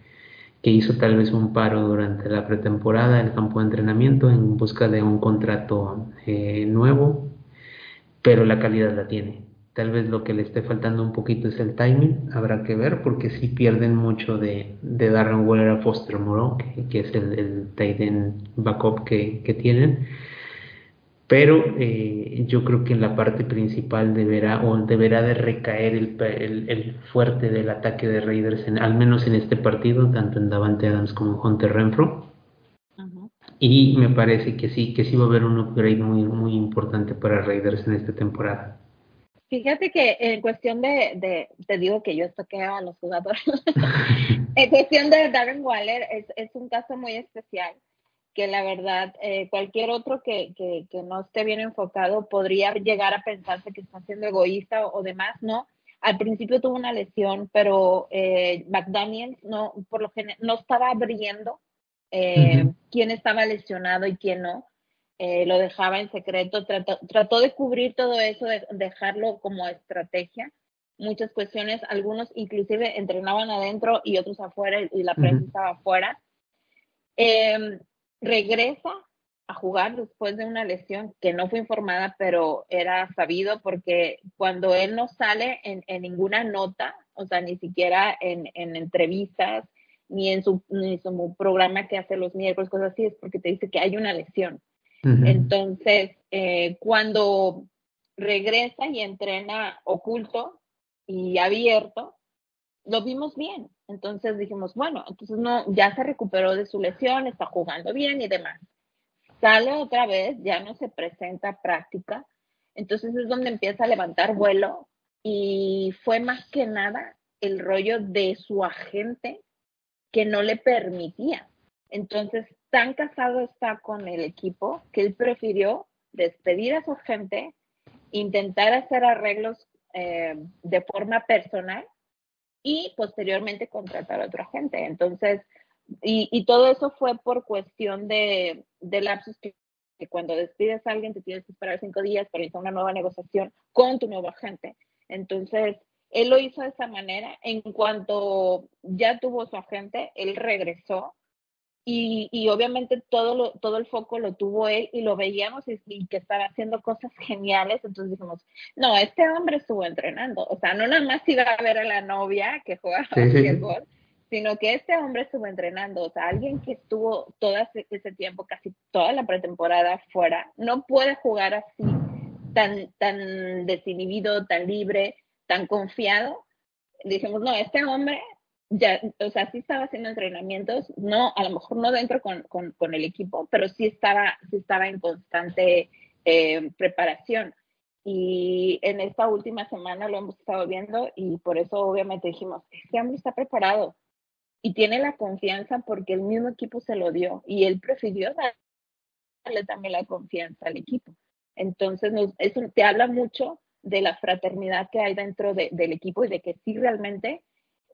que hizo tal vez un paro durante la pretemporada, el campo de entrenamiento, en busca de un contrato eh, nuevo, pero la calidad la tiene. Tal vez lo que le esté faltando un poquito es el timing, habrá que ver, porque sí pierden mucho de, de Darren Waller a Foster Moreau, que, es el, el tight end backup que, que tienen pero eh, yo creo que en la parte principal deberá o deberá de recaer el, fuerte del ataque de Raiders, al menos en este partido, tanto en Davante Adams como en Hunter Renfro. Y me parece que sí, que sí va a haber un upgrade muy, muy importante para Raiders en esta temporada. Fíjate que en cuestión de, te digo que yo estoqueo a los jugadores, en cuestión de Darren Waller es, es un caso muy especial que la verdad eh, cualquier otro que, que, no esté bien enfocado podría llegar a pensarse que está siendo egoísta o, demás, ¿no? Al principio tuvo una lesión, pero eh, McDaniels no, por lo general, no estaba abriendo eh, quién estaba lesionado y quién no. Eh, lo dejaba en secreto, trató, trató de cubrir todo eso, de dejarlo como estrategia. Muchas cuestiones, algunos inclusive entrenaban adentro y otros afuera y la prensa estaba afuera. Eh, regresa a jugar después de una lesión que no fue informada, pero era sabido porque cuando él no sale en, ninguna nota, o sea, ni siquiera en, entrevistas, ni en su, su programa que hace los miércoles, cosas así, es porque te dice que hay una lesión. Entonces, eh, cuando regresa y entrena oculto y abierto, lo vimos bien. Entonces dijimos, bueno, entonces no, ya se recuperó de su lesión, está jugando bien y demás. Sale otra vez, ya no se presenta práctica. Entonces es donde empieza a levantar vuelo y fue más que nada el rollo de su agente que no le permitía. Entonces, tan casado está con el equipo que él prefirió despedir a su agente, intentar hacer arreglos eh, de forma personal y posteriormente contratar a otra gente. Entonces, y, todo eso fue por cuestión de, lapsos que, cuando despides a alguien te tienes que esperar cinco días para iniciar una nueva negociación con tu nuevo agente. Entonces, él lo hizo de esa manera. En cuanto ya tuvo su agente, él regresó y, y, obviamente todo, lo, todo el foco lo tuvo él y lo veíamos y, que estaba haciendo cosas geniales. Entonces dijimos, no, este hombre estuvo entrenando. O sea, no nada más iba a ver a la novia que jugaba sí, sino que este hombre estuvo entrenando. O sea, alguien que estuvo todo ese tiempo, casi toda la pretemporada fuera, no puede jugar así, tan, tan desinhibido, tan libre, tan confiado. Dijimos, no, este hombre ya, o sea, sí estaba haciendo entrenamientos, no, a lo mejor no dentro con, con, el equipo, pero sí estaba, sí estaba en constante eh, preparación. Y en esta última semana lo hemos estado viendo y por eso obviamente dijimos, este hombre está preparado y tiene la confianza porque el mismo equipo se lo dio y él prefirió darle también la confianza al equipo. Entonces, eso te habla mucho de la fraternidad que hay dentro del equipo y de que sí realmente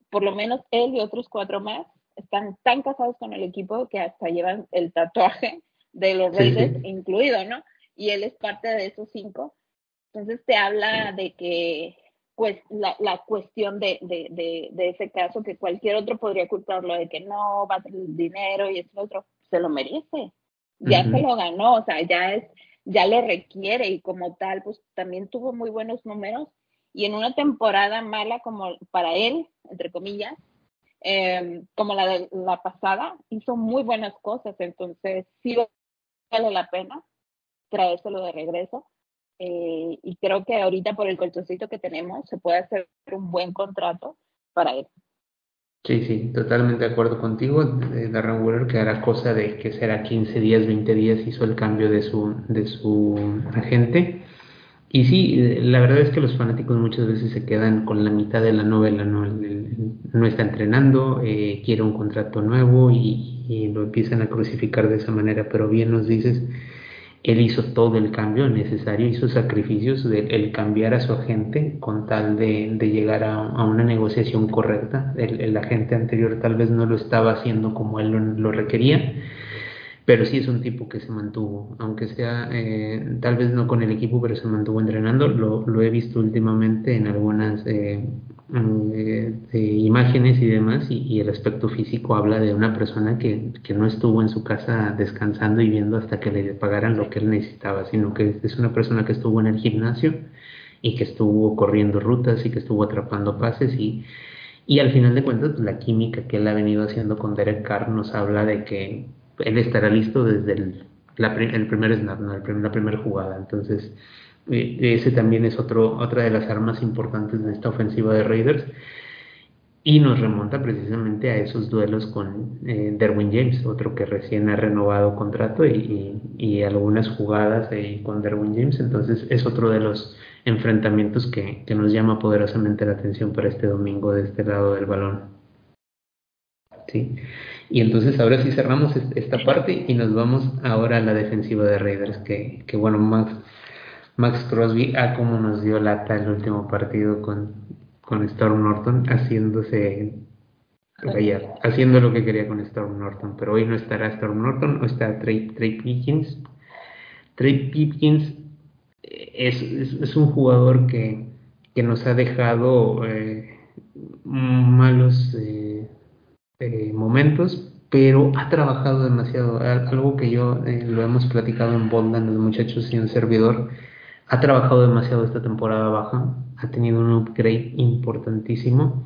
por lo menos él y otros cuatro más están tan casados con el equipo que hasta llevan el tatuaje de los reyes incluido, ¿no? Y él es parte de esos cinco. Entonces te habla de que, pues, la, la cuestión de, de, de, ese caso, que cualquier otro podría culparlo de que no va a tener dinero y ese otro, se lo merece. Ya se lo ganó, o sea, ya es, ya lo requiere y como tal, pues también tuvo muy buenos números y en una temporada mala como para él, entre comillas, em, como la de la pasada, hizo muy buenas cosas, entonces sí vale la pena traérselo de regreso. Eh, y creo que ahorita por el colchoncito que tenemos se puede hacer un buen contrato para él. Sí, sí, totalmente de acuerdo contigo. Darren Waller que hará cosa de que será 15 días, 20 días hizo el cambio de su, de su agente y sí, la verdad es que los fanáticos muchas veces se quedan con la mitad de la novela, no, no está entrenando, eh, quiere un contrato nuevo y, lo empiezan a crucificar de esa manera, pero bien nos dices, él hizo todo el cambio necesario, hizo sacrificios de el cambiar a su agente con tal de, llegar a, una negociación correcta. El, agente anterior tal vez no lo estaba haciendo como él lo requería pero sí es un tipo que se mantuvo, aunque sea eh, tal vez no con el equipo, pero se mantuvo entrenando. Lo, lo he visto últimamente en algunas eh, eh, imágenes y demás, y, el aspecto físico habla de una persona que, que, no estuvo en su casa descansando y viendo hasta que le pagaran lo que él necesitaba, sino que es una persona que estuvo en el gimnasio y que estuvo corriendo rutas y que estuvo atrapando pases y, y al final de cuentas pues, la química que él ha venido haciendo con Derek Carr nos habla de que él estará listo desde el, el primer snap, ¿no? la primera jugada. Entonces, eh, ese también es otro, otra de las armas importantes de esta ofensiva de Raiders. Y nos remonta precisamente a esos duelos con eh, Derwin James, otro que recién ha renovado contrato y, y, algunas jugadas ahí con Derwin James. Entonces es otro de los enfrentamientos que, que nos llama poderosamente la atención para este domingo de este lado del balón. ¿Sí? Y entonces ahora sí cerramos esta parte y nos vamos ahora a la defensiva de Raiders, que, que bueno, Max, Max Crosby, ah, como nos dio lata el último partido con, con Storm Norton, haciéndose, vaya, haciendo lo que quería con Storm Norton, pero hoy no estará Storm Norton, o está Trey, Trey. Trey Pickens es, es, un jugador que, que, nos ha dejado eh, malos... Eh, eh, momentos, pero ha trabajado demasiado. Algo que yo eh, lo hemos platicado en Bondan, los muchachos y un servidor, ha trabajado demasiado esta temporada baja, ha tenido un upgrade importantísimo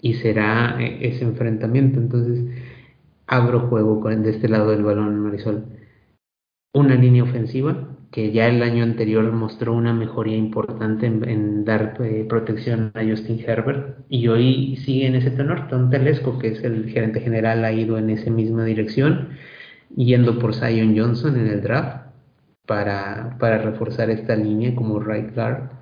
y será eh, ese enfrentamiento. Entonces, abro juego con, de este lado del balón, Marisol. Una línea ofensiva que ya el año anterior mostró una mejoría importante en, dar eh, protección a Justin Herbert y hoy sigue en ese tenor. Tom Telesco, que es el gerente general, ha ido en esa misma dirección, yendo por Zion Johnson en el draft para, para reforzar esta línea como right guard.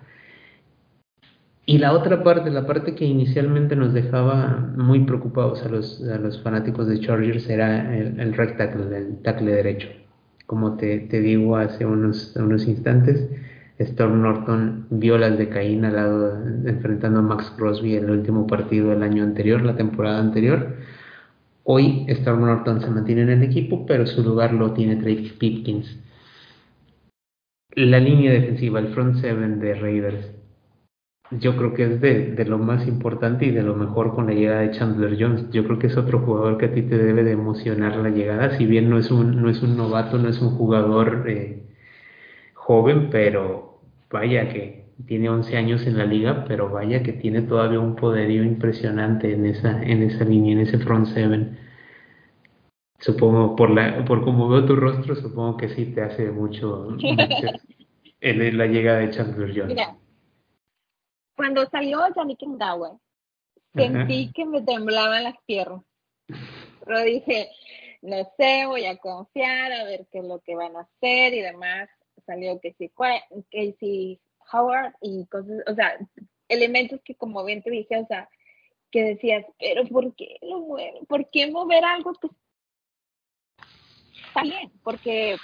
Y la otra parte, la parte que inicialmente nos dejaba muy preocupados a los, a los fanáticos de Chargers era el, el right el tackle derecho como te, te digo hace unos, instantes, Storm Norton vio las de Caín al lado, enfrentando a Max Crosby en el último partido del año anterior, la temporada anterior. Hoy Storm Norton se mantiene en el equipo, pero su lugar lo tiene Trey Pipkins. La línea defensiva, el front seven de Raiders, yo creo que es de, lo más importante y de lo mejor con la llegada de Chandler Jones. Yo creo que es otro jugador que a ti te debe de emocionar la llegada, si bien no es un, no es un novato, no es un jugador eh, joven, pero vaya que tiene 11 años en la liga, pero vaya que tiene todavía un poderío impresionante en esa, en esa línea, en ese front seven. Supongo, por la, por como veo tu rostro, supongo que sí te hace mucho, la llegada de Chandler Jones cuando salió Yannick Ngawe, sentí que me temblaban las piernas. Pero dije, no sé, voy a confiar, a ver qué es lo que van a hacer y demás. Salió sí, Casey Howard y cosas, o sea, elementos que como bien te dije, o sea, que decías, pero ¿por qué lo mueven? ¿Por qué mover algo que está bien? Porque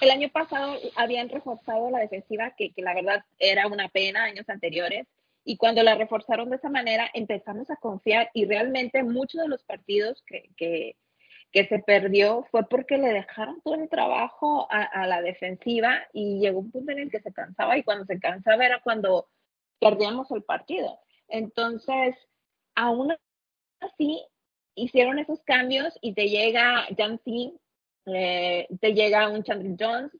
el año pasado habían reforzado la defensiva, que, que la verdad era una pena años anteriores, y cuando la reforzaron de esa manera, empezamos a confiar y realmente muchos de los partidos que, que, se perdió fue porque le dejaron todo el trabajo a, a, la defensiva y llegó un punto en el que se cansaba y cuando se cansaba era cuando perdíamos el partido. Entonces, aún así, hicieron esos cambios y te llega Jan eh, te llega un Chandler Jones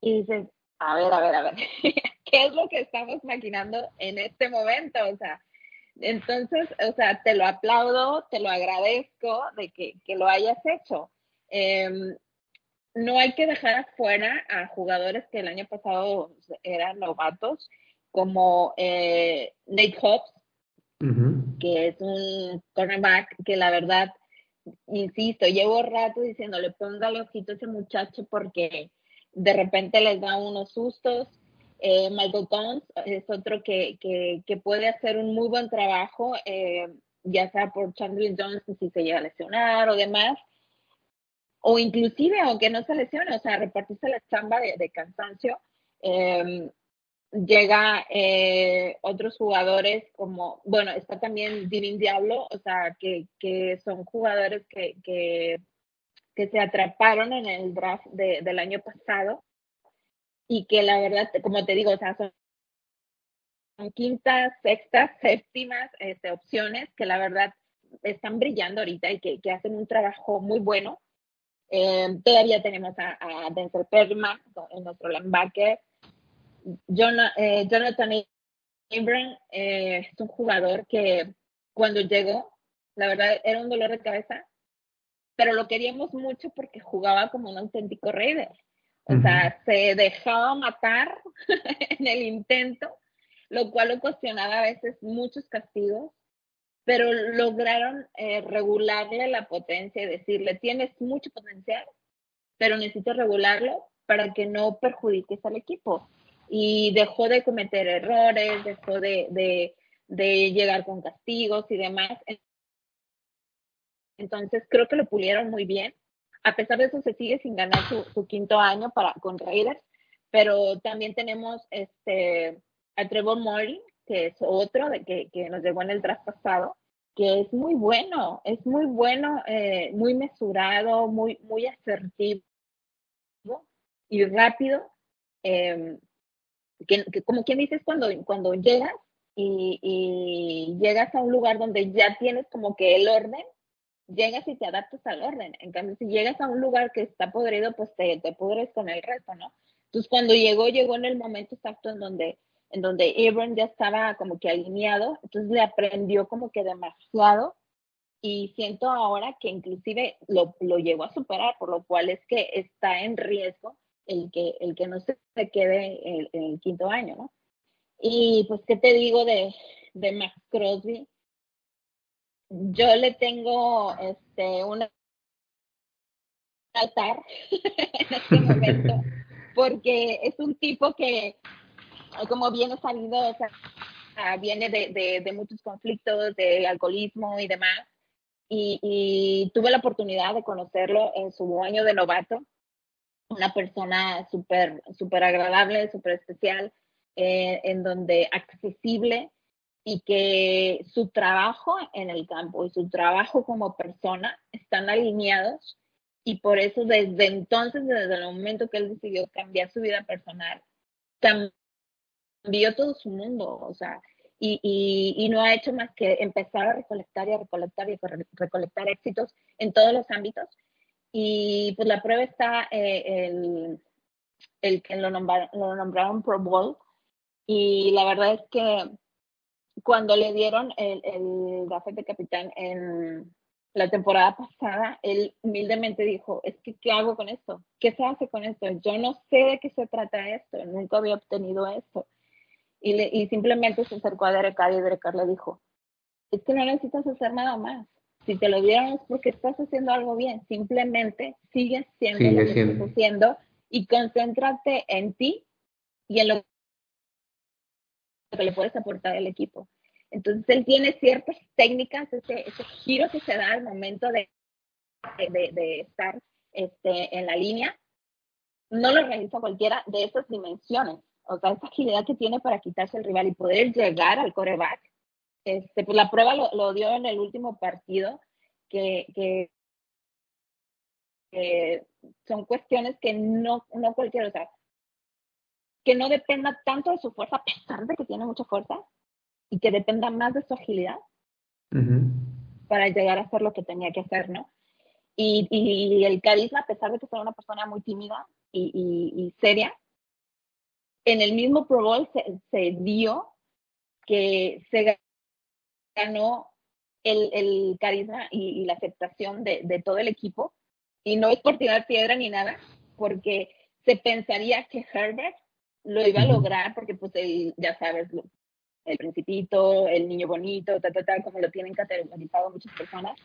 y dices, a ver, a ver, a ver, ¿qué es lo que estamos maquinando en este momento? O sea, entonces, o sea, te lo aplaudo, te lo agradezco de que, que lo hayas hecho. Em, no hay que dejar afuera a jugadores que el año pasado eran novatos, como eh, Nate Hobbs, que es un cornerback que la verdad, insisto, llevo rato diciéndole, póngale ojito a ese muchacho porque de repente les da unos sustos. Eh, Michael Tons es otro que, que, puede hacer un muy buen trabajo, eh, ya sea por Chandler Johnson si se llega a lesionar o demás, o inclusive aunque no se lesione, o sea, repartirse la chamba de, cansancio. Eh, llega otros jugadores como, bueno, está también Divin Diablo, o sea, que, que son jugadores que, que que se atraparon en el draft del año pasado y que la verdad, como te digo, o sea, son quintas, sextas, séptimas este, opciones que la verdad están brillando ahorita y que, hacen un trabajo muy bueno. Eh, todavía tenemos a, a Denzel Perryman en nuestro linebacker. Eh, Jonathan Abram eh, es un jugador que cuando llegó, la verdad era un dolor de cabeza, pero lo queríamos mucho porque jugaba como un auténtico Raider. O sea, se dejaba matar en el intento, lo cual ocasionaba a veces muchos castigos, pero lograron eh, regularle la potencia y decirle, tienes mucho potencial, pero necesitas regularlo para que no perjudiques al equipo. Y dejó de cometer errores, dejó de, de llegar con castigos y demás. Entonces creo que lo pulieron muy bien a pesar de eso se sigue sin ganar su, quinto año para, con Raiders, pero también tenemos este, a Trevor Murray, que es otro de que, que nos llegó en el draft pasado, que es muy bueno, es muy bueno, eh, muy mesurado, muy, muy asertivo y rápido. Em, que, como quien dices, cuando, cuando llegas y, llegas a un lugar donde ya tienes como que el orden, llegas y te adaptas al orden. En cambio, si llegas a un lugar que está podrido, pues te, te pudres con el resto, ¿no? Entonces, cuando llegó, llegó en el momento exacto en donde, en donde ya estaba como que alineado, entonces le aprendió como que demasiado y siento ahora que inclusive lo, lo llegó a superar, por lo cual es que está en riesgo el que, el que no se, quede en, en, el quinto año, ¿no? Y pues, ¿qué te digo de, de Max Crosby? Yo le tengo este un altar en este momento porque es un tipo que como viene salido o sea, viene de, de, muchos conflictos de alcoholismo y demás y, tuve la oportunidad de conocerlo en su año de novato una persona súper súper agradable súper especial eh, en donde accesible y que su trabajo en el campo y su trabajo como persona están alineados y por eso desde entonces, desde el momento que él decidió cambiar su vida personal, cambió todo su mundo, o sea, y, y, no ha hecho más que empezar a recolectar y a recolectar y a recolectar éxitos en todos los ámbitos. Y pues la prueba está eh, el, el que lo lo nombraron Pro Bowl y la verdad es que cuando le dieron el, el de capitán en la temporada pasada, él humildemente dijo, es que, ¿qué hago con esto? ¿Qué se hace con esto? Yo no sé de qué se trata esto, nunca había obtenido esto. Y, le, y simplemente se acercó a Derek y Derek le dijo, es que no necesitas hacer nada más. Si te lo dieron es porque estás haciendo algo bien. Simplemente sigue siendo lo que estás haciendo y concéntrate en ti y en lo que le puedes aportar al equipo. Entonces él tiene ciertas técnicas, ese, giro que se da al momento de, de, estar este, en la línea, no lo realiza cualquiera de esas dimensiones. O sea, esa agilidad que tiene para quitarse el rival y poder llegar al coreback. Este, pues la prueba lo, dio en el último partido, que, que, son cuestiones que no, no cualquiera, o sea, que no dependa tanto de su fuerza, a pesar de que tiene mucha fuerza, y que dependa más de su agilidad para llegar a hacer lo que tenía que hacer, ¿no? Y, y, el carisma, a pesar de que sea una persona muy tímida y, y seria, en el mismo Pro Bowl se, se dio que se ganó el, el carisma y, la aceptación de, de, todo el equipo. Y no es por tirar piedra ni nada, porque se pensaría que Herbert lo iba a lograr porque pues él, ya sabes, el principito, el niño bonito, ta, ta, ta, como lo tienen categorizado muchas personas,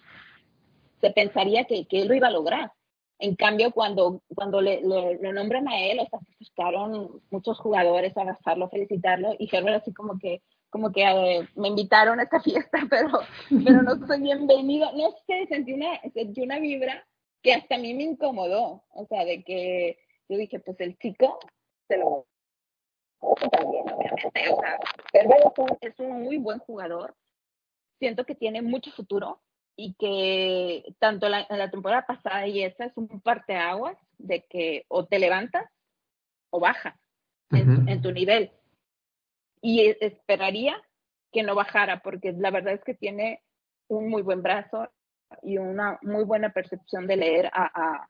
se pensaría que, que él lo iba a lograr. En cambio, cuando, cuando le, lo nombran a él, o sea, se acercaron muchos jugadores a abrazarlo, felicitarlo, y Herbert así como que, como que eh, me invitaron a esta fiesta, pero, pero no soy bienvenido. No sé, sentí una, sentí una vibra que hasta a mí me incomodó, o sea, de que yo dije, pues el chico se lo también, obviamente. O sea, es un muy buen jugador. Siento que tiene mucho futuro y que tanto la, la temporada pasada y esta es un parteaguas de que o te levantas o bajas en, tu nivel. Y esperaría que no bajara, porque la verdad es que tiene un muy buen brazo y una muy buena percepción de leer a,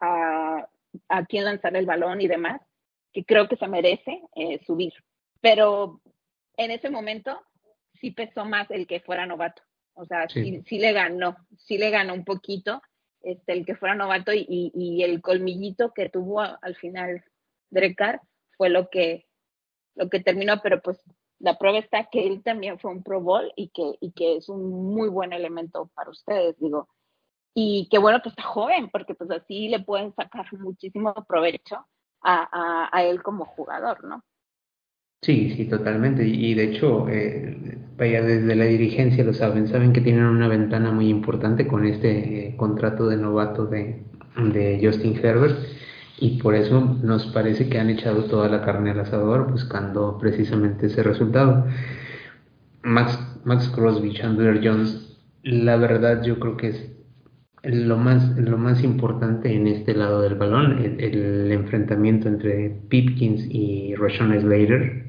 a, a, quién lanzar el balón y demás, que creo que se merece eh, subir. Pero en ese momento sí pesó más el que fuera novato. O sea, sí, sí, le ganó, sí le ganó un poquito este, el que fuera novato y, y, el colmillito que tuvo al final Drecar fue lo que, lo que terminó, pero pues la prueba está que él también fue un Pro Bowl y que, y que es un muy buen elemento para ustedes, digo. Y qué bueno que está joven, porque pues así le pueden sacar muchísimo provecho a, a, a él como jugador, ¿no? Sí, sí, totalmente. Y de hecho, eh, desde la dirigencia lo saben, saben que tienen una ventana muy importante con este eh, contrato de novato de, de, Justin Herbert y por eso nos parece que han echado toda la carne al asador buscando precisamente ese resultado. Max, Max Crosby, Chandler Jones, la verdad yo creo que es lo más, lo más importante en este lado del balón, el, el enfrentamiento entre Pipkins y Rashawn Slater,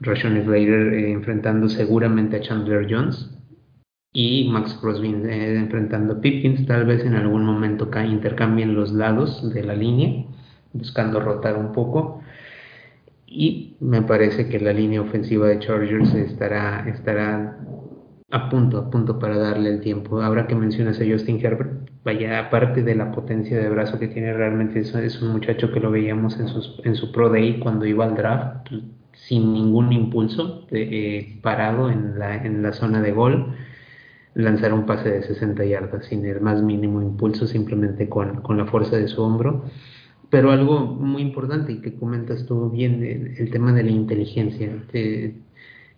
Rashawn Slater eh, enfrentando seguramente a Chandler Jones y Max Crosby eh, enfrentando a Pipkins. Tal vez en algún momento intercambien los lados de la línea, buscando rotar un poco. Y me parece que la línea ofensiva de Chargers estará, estará a punto, a punto para darle el tiempo. Ahora que mencionas a Justin Herbert, vaya, aparte de la potencia de brazo que tiene, realmente es, un muchacho que lo veíamos en, en su Pro Day cuando iba al draft sin ningún impulso, eh, parado en la, zona de gol, lanzar un pase de 60 yardas sin el más mínimo impulso, simplemente con, la fuerza de su hombro. Pero algo muy importante y que comentas todo bien, el, tema de la inteligencia.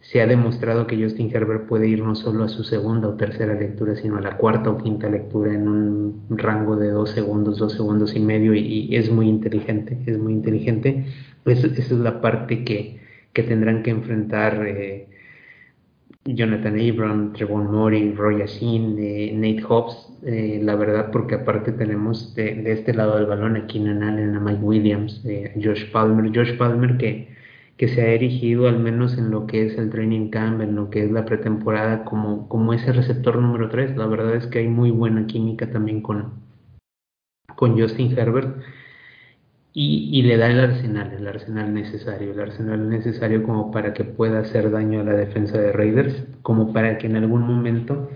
Se ha demostrado que Justin Herbert puede ir no solo a su segunda o tercera lectura, sino a la cuarta o quinta lectura en un rango de dos segundos, dos segundos y medio, y, es muy inteligente, es muy inteligente. esa es la parte que, que tendrán que enfrentar eh, Jonathan Abram, Trevon Mori, Roy Yassin, eh, Nate Hobbs, eh, la verdad porque aparte tenemos de, este lado del balón a Keenan Allen, a Mike Williams, a Josh Palmer, Josh Palmer que, que se ha erigido al menos en lo que es el training camp, en lo que es la pretemporada como, como ese receptor número 3, la verdad es que hay muy buena química también con, con Justin Herbert. Y, le da el arsenal, el arsenal necesario, el arsenal necesario como para que pueda hacer daño a la defensa de Raiders, como para que en algún momento,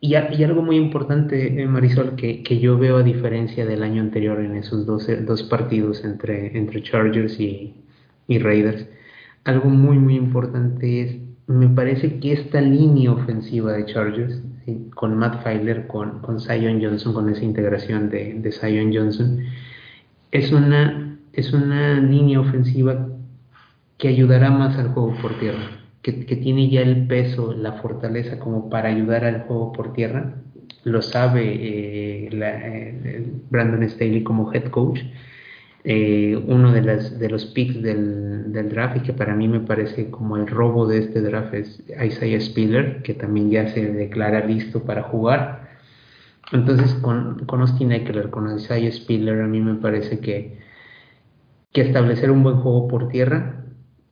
y, y algo muy importante, eh, Marisol, que, que, yo veo a diferencia del año anterior en esos dos, dos partidos entre, entre Chargers y, y Raiders, algo muy, muy importante es, me parece que esta línea ofensiva de Chargers, con Matt Filer, con, con Zion Johnson, con esa integración de, de Zion Johnson, es una, es una línea ofensiva que ayudará más al juego por tierra, que, tiene ya el peso, la fortaleza como para ayudar al juego por tierra. Lo sabe eh, eh, Brandon Staley como head coach. Eh, uno de, las, de los picks del, del, draft y que para mí me parece como el robo de este draft es Isaiah Spiller, que también ya se declara listo para jugar. Entonces, con, con Austin Eckler, con Isaiah Spiller, a mí me parece que, que establecer un buen juego por tierra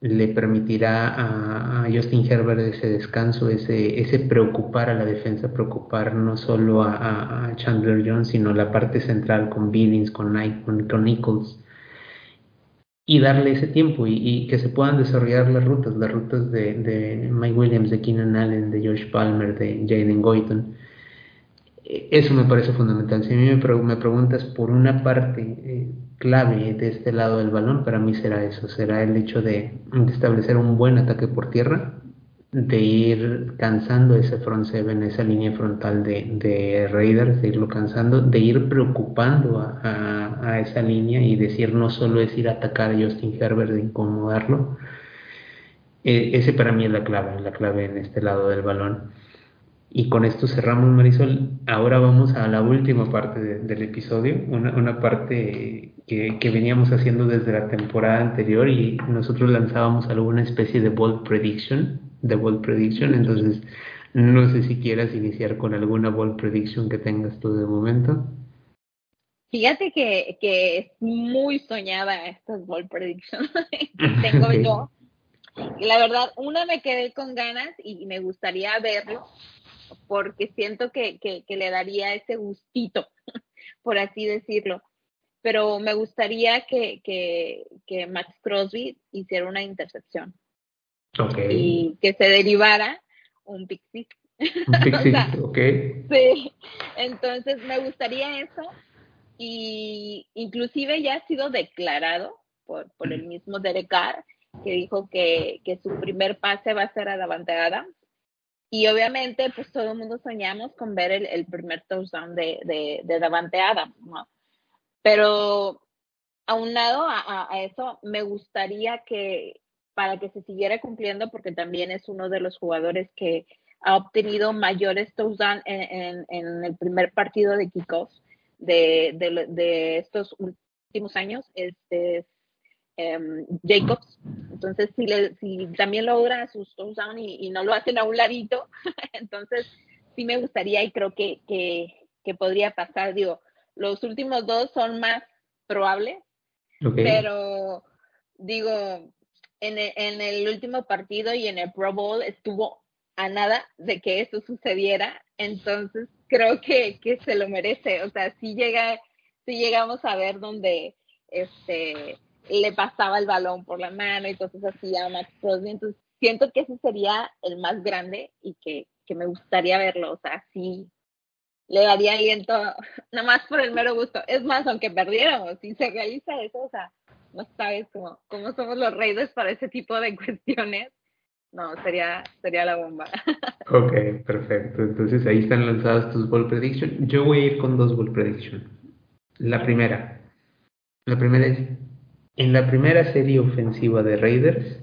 le permitirá a, Justin Herbert ese descanso, ese, ese preocupar a la defensa, preocupar no solo a, Chandler Jones, sino la parte central con Billings, con, con, Nichols, y darle ese tiempo y, que se puedan desarrollar las rutas, las rutas de, de Mike Williams, de Keenan Allen, de Josh Palmer, de Jaden Goyton eso me parece fundamental. Si a mí me, preguntas por una parte eh, clave de este lado del balón, para mí será eso, será el hecho de, establecer un buen ataque por tierra, de ir cansando ese front seven, esa línea frontal de, Raiders, de irlo cansando, de ir preocupando a, esa línea y decir no solo es ir a atacar a Justin Herbert, de incomodarlo. E, ese para mí es la clave, la clave en este lado del balón. Y con esto cerramos, Marisol. Ahora vamos a la última parte del episodio, una, una parte que, que, veníamos haciendo desde la temporada anterior y nosotros lanzábamos alguna especie de bold prediction, de bold prediction. Entonces, No sé si quieras iniciar con alguna ball prediction que tengas tú de momento. Fíjate que, que es muy soñada estas ball predictions que tengo yo. La verdad, una me quedé con ganas y me gustaría verlo porque siento que, que, que le daría ese gustito, por así decirlo. Pero me gustaría que, que, que Max Crosby hiciera una intercepción. Y que se derivara un pick Un pick ok. Sí, entonces me gustaría eso y inclusive ya ha sido declarado por, por el mismo Derek Carr que dijo que, que su primer pase va a ser a Davante Adams y obviamente pues todo el mundo soñamos con ver el, el primer touchdown de, de, de, Davante Adams, ¿no? Pero aunado a, a, eso, me gustaría que para que se siguiera cumpliendo, porque también es uno de los jugadores que ha obtenido mayores touchdowns en, en, el primer partido de kickoff de, de, de, estos últimos años, este, um, Jacobs. Entonces, si, le, si también logra sus touchdowns y, y, no lo hacen a un ladito, entonces sí me gustaría y creo que, que, que podría pasar. Digo, los últimos dos son más probables, okay. pero digo, en el, en el último partido y en el Pro Bowl estuvo a nada de que eso sucediera, entonces creo que, que se lo merece, o sea, si llega, si llegamos a ver donde este le pasaba el balón por la mano y cosas así a Max Crosby, entonces siento que ese sería el más grande y que, que me gustaría verlo, o sea, sí le daría aliento, nada más por el mero gusto, es más, aunque perdiéramos, si se realiza eso, o sea, no sabes cómo, cómo somos los reyes para ese tipo de cuestiones. No, sería, sería la bomba. Ok, perfecto. Entonces ahí están lanzadas tus ball prediction. Yo voy a ir con dos ball prediction. La primera. La primera es, en la primera serie ofensiva de Raiders,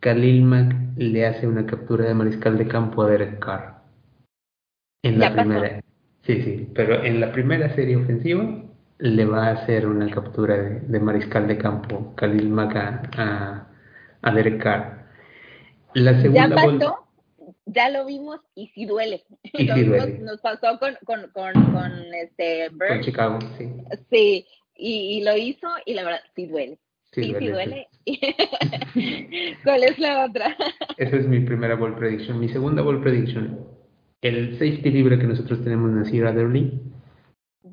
Khalil Mack le hace una captura de mariscal de campo a Derek Carr. En la primera. Pasó. Sí, sí, pero en la primera serie ofensiva le va a hacer una captura de, de mariscal de campo, Khalil Mack a, a, Derek Carr. La segunda ya pasó, ya lo vimos y sí duele. Y sí duele. Nos pasó con, con, con, con este Bird. Con Chicago, sí. Sí, y, y, lo hizo y la verdad sí duele. Sí, sí duele. Sí duele. ¿Cuál es la otra? Esa es mi primera ball prediction. Mi segunda ball prediction. El safety libre que nosotros tenemos, Nasir Adderley,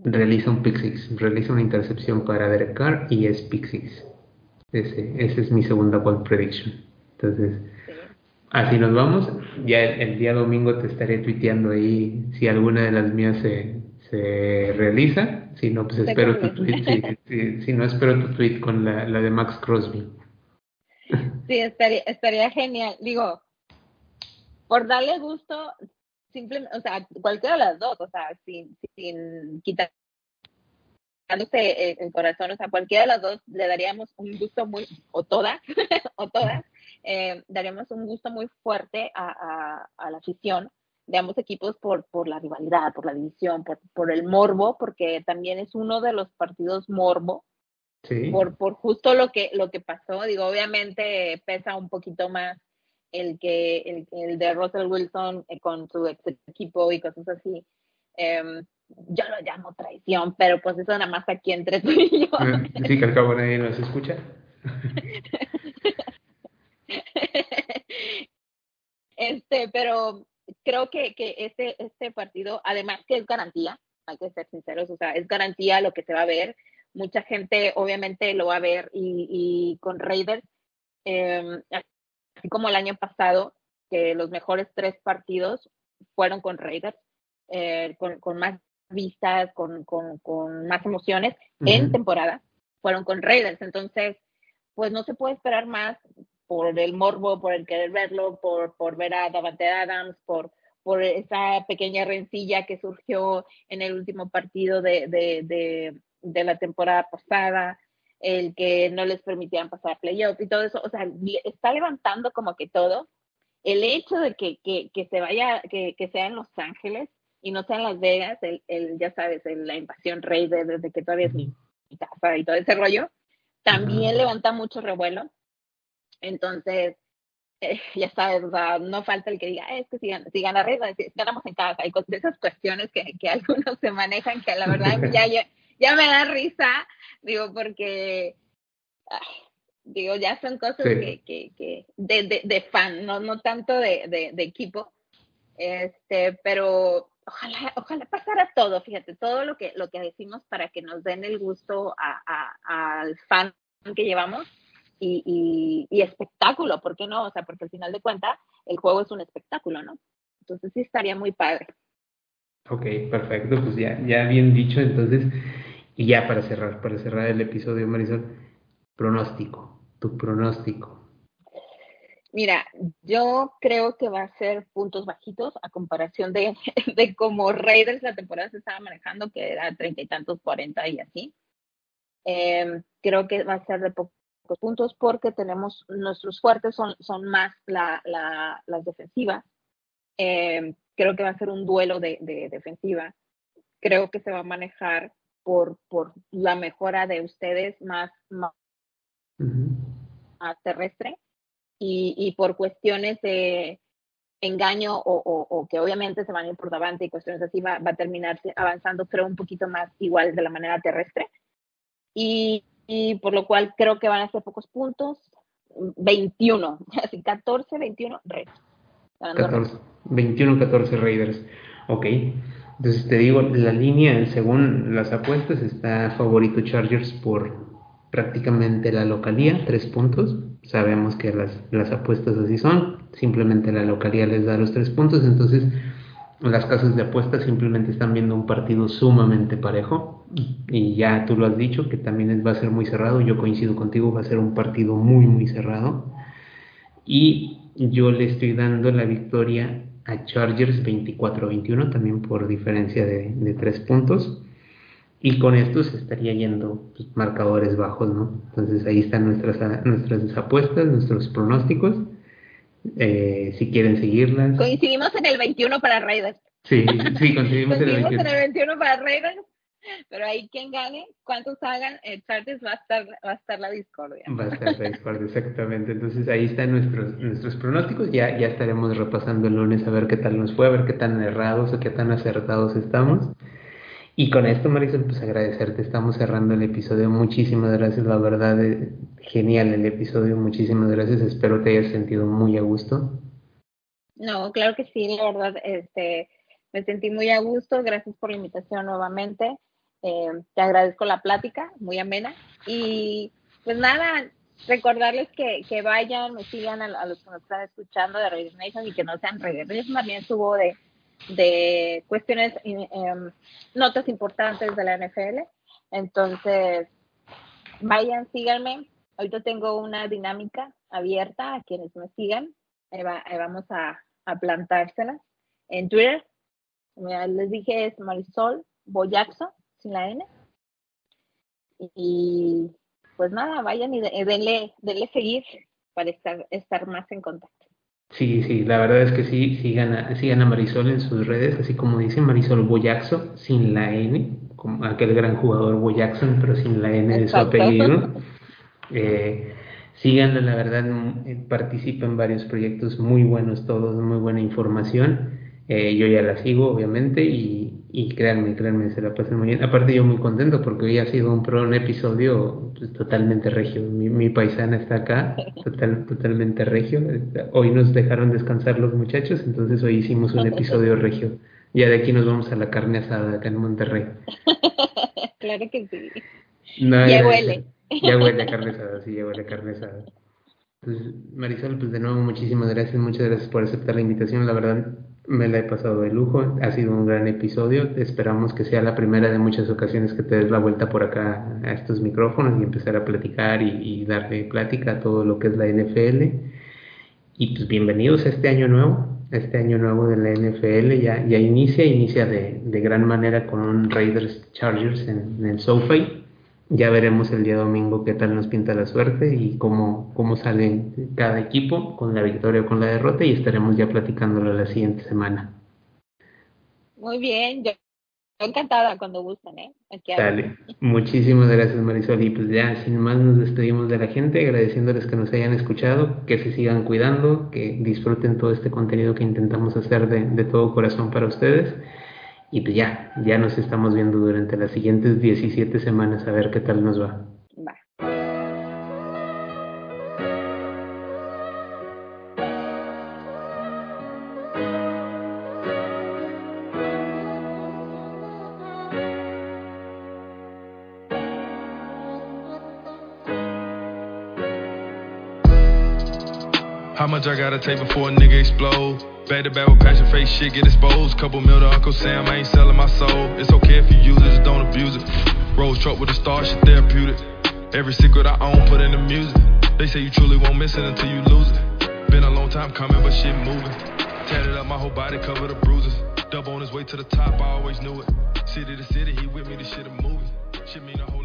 realiza un pick six, realiza una intercepción para Derek Carr y es pick six. Ese, ese es mi segunda ball prediction. Entonces, sí. así nos vamos. Ya el, el, día domingo te estaré tuiteando ahí si alguna de las mías se, se realiza. Si no, pues espero tu tweet. Si, si, si, no, espero tu tweet con la, la de Max Crosby. Sí, estaría, estaría genial. Digo, por darle gusto, simplemente, o sea, cualquiera de las dos, o sea, sin, sin quitar el corazón, o sea, cualquiera de las dos le daríamos un gusto muy, o todas, o todas, eh, daríamos un gusto muy fuerte a, a, a, la afición de ambos equipos por, por la rivalidad, por la división, por, por el morbo, porque también es uno de los partidos morbo, sí. por, por justo lo que, lo que pasó, digo, obviamente pesa un poquito más el que el, el de Russell Wilson eh, con su ex equipo y cosas así. Eh, yo lo llamo traición, pero pues eso nada más aquí entre tú y yo. Eh, sí, que al cabo nadie nos escucha. este, pero creo que, que este, este partido, además que es garantía, hay que ser sinceros, o sea, es garantía lo que se va a ver. Mucha gente obviamente lo va a ver y, y con Raiders, eh, así como el año pasado, que los mejores tres partidos fueron con Raiders, eh, con, con, más vistas, con, con, con más emociones uh -huh. en temporada, fueron con Raiders. Entonces, pues no se puede esperar más por el morbo, por el querer verlo, por, por ver a Davante Adams, por, por esa pequeña rencilla que surgió en el último partido de, de, de, de la temporada pasada el que no les permitían pasar playoff y todo eso, o sea, está levantando como que todo. El hecho de que, que, que se vaya, que, que sea en Los Ángeles y no sea en Las Vegas, el, el ya sabes, el, la invasión rey de, desde que todavía es mi, mi casa y todo ese rollo, también levanta mucho revuelo. Entonces, eh, ya sabes, no falta el que diga, es que si, si gana Raiders, ganamos en casa. Hay de esas cuestiones que, que algunos se manejan que la verdad ya, ya, me da risa, digo, porque, digo, ya son cosas que, que, que de, de, de, fan, no, no tanto de, de, de equipo. Este, pero ojalá, ojalá pasara todo, fíjate, todo lo que, lo que decimos para que nos den el gusto al fan que llevamos y, y, espectáculo, ¿por qué no? O sea, porque al final de cuentas el juego es un espectáculo, ¿no? Entonces sí estaría muy padre. Ok, perfecto, pues ya, ya bien dicho, entonces, y ya para cerrar, para cerrar el episodio, Marisol, pronóstico, tu pronóstico. Mira, yo creo que va a ser puntos bajitos a comparación de, de como Raiders la temporada se estaba manejando, que era treinta y tantos, cuarenta y así. Em, creo que va a ser de pocos puntos porque tenemos, nuestros fuertes son, son más la, la, las defensivas. Em, creo que va a ser un duelo de, de, defensiva. Creo que se va a manejar por, por la mejora de ustedes más, más, más terrestre y, y por cuestiones de engaño o, o, o, que obviamente se van a ir por delante y cuestiones así, va, va a terminar avanzando, pero un poquito más igual de la manera terrestre. Y, y, por lo cual creo que van a ser pocos puntos. 21, así 14, 21 Raiders. 14, 21, 14 Raiders. Ok. Entonces te digo, la línea, según las apuestas, está favorito Chargers por prácticamente la localía, tres puntos. Sabemos que las, las apuestas así son, simplemente la localía les da los tres puntos, entonces las casas de apuestas simplemente están viendo un partido sumamente parejo y ya tú lo has dicho que también va a ser muy cerrado, yo coincido contigo, va a ser un partido muy muy cerrado y yo le estoy dando la victoria a Chargers 24-21 también por diferencia de, de tres puntos y con esto se estaría yendo pues, marcadores bajos, ¿no? Entonces ahí están nuestras, nuestras apuestas, nuestros pronósticos. Eh, si quieren seguirlas. Coincidimos en el 21 para Raiders. Sí, sí, coincidimos, en el 21. en el 21 para Raiders. Pero ahí quien gane, cuántos hagan, el Chargers va a estar, va a estar la discordia. Va a estar la discordia, exactamente. Entonces ahí están nuestros, nuestros pronósticos. Ya, ya estaremos repasando el lunes a ver qué tal nos fue, a ver qué tan errados o qué tan acertados estamos. Y con esto, Marisol, pues agradecerte. Estamos cerrando el episodio. Muchísimas gracias, la verdad, eh, genial el episodio. Muchísimas gracias. Espero te hayas sentido muy a gusto. No, claro que sí, la verdad, este, me sentí muy a gusto. Gracias por la invitación nuevamente. Eh, te agradezco la plática, muy amena. Y pues nada, recordarles que, que vayan, me sigan a, los que nos están escuchando de Radio Nation y que no sean redes. También subo de de cuestiones, em, notas importantes de la NFL. Entonces, vayan, síganme. Ahorita tengo una dinámica abierta a quienes me sigan. Ahí, vamos a, a, plantárselas. En Twitter, les dije, es Marisol Boyaxo, sin la N. Y pues nada, vayan y denle, denle seguir para estar, estar más en contacto. Sí, sí, la verdad es que sí, sigan a, sigan a Marisol en sus redes, así como dice Marisol Boyaxo, sin la N, como aquel gran jugador Boyaxon, pero sin la N de su apellido. Eh, síganla, la verdad, participa en varios proyectos muy buenos todos, muy buena información. Eh, yo ya la sigo, obviamente, y, y créanme, créanme, se la pasan muy bien. Aparte, yo muy contento porque hoy ha sido un, pro, un episodio pues, totalmente regio. Mi, mi, paisana está acá, total, totalmente regio. Hoy nos dejaron descansar los muchachos, entonces hoy hicimos un episodio regio. Ya de aquí nos vamos a la carne asada acá en Monterrey. claro que sí. ya huele. Ya huele a carne asada, sí, ya huele a carne asada. Entonces, Marisol, pues de nuevo muchísimas gracias, muchas gracias por aceptar la invitación. La verdad, me la he pasado de lujo, ha sido un gran episodio. Esperamos que sea la primera de muchas ocasiones que te des la vuelta por acá a estos micrófonos y empezar a platicar y, darle plática a todo lo que es la NFL. Y pues bienvenidos a este año nuevo, este año nuevo de la NFL. Ya, ya inicia, inicia de, de gran manera con un Raiders Chargers en, en el SoFi ya veremos el día domingo qué tal nos pinta la suerte y cómo, cómo sale cada equipo con la victoria o con la derrota y estaremos ya platicándolo la siguiente semana. Muy bien, yo, encantada cuando gusten, ¿eh? Dale. Muchísimas gracias, Marisol. Y pues ya, sin más, nos despedimos de la gente, agradeciéndoles que nos hayan escuchado, que se sigan cuidando, que disfruten todo este contenido que intentamos hacer de, de todo corazón para ustedes. Y pues ya, ya nos estamos viendo durante las siguientes 17 semanas a ver qué tal nos va. Much I gotta take before a nigga explode? Back to back with passion, face shit get exposed. Couple mil to Uncle Sam, I ain't selling my soul. It's okay if you use it, just don't abuse it. Rose truck with a star, shit therapeutic. Every secret I own, put in the music. They say you truly won't miss it until you lose it. Been a long time coming, but shit moving. Tatted up my whole body, covered the bruises. Dub on his way to the top, I always knew it. City to city, he with me, the shit a movie. Shit mean a whole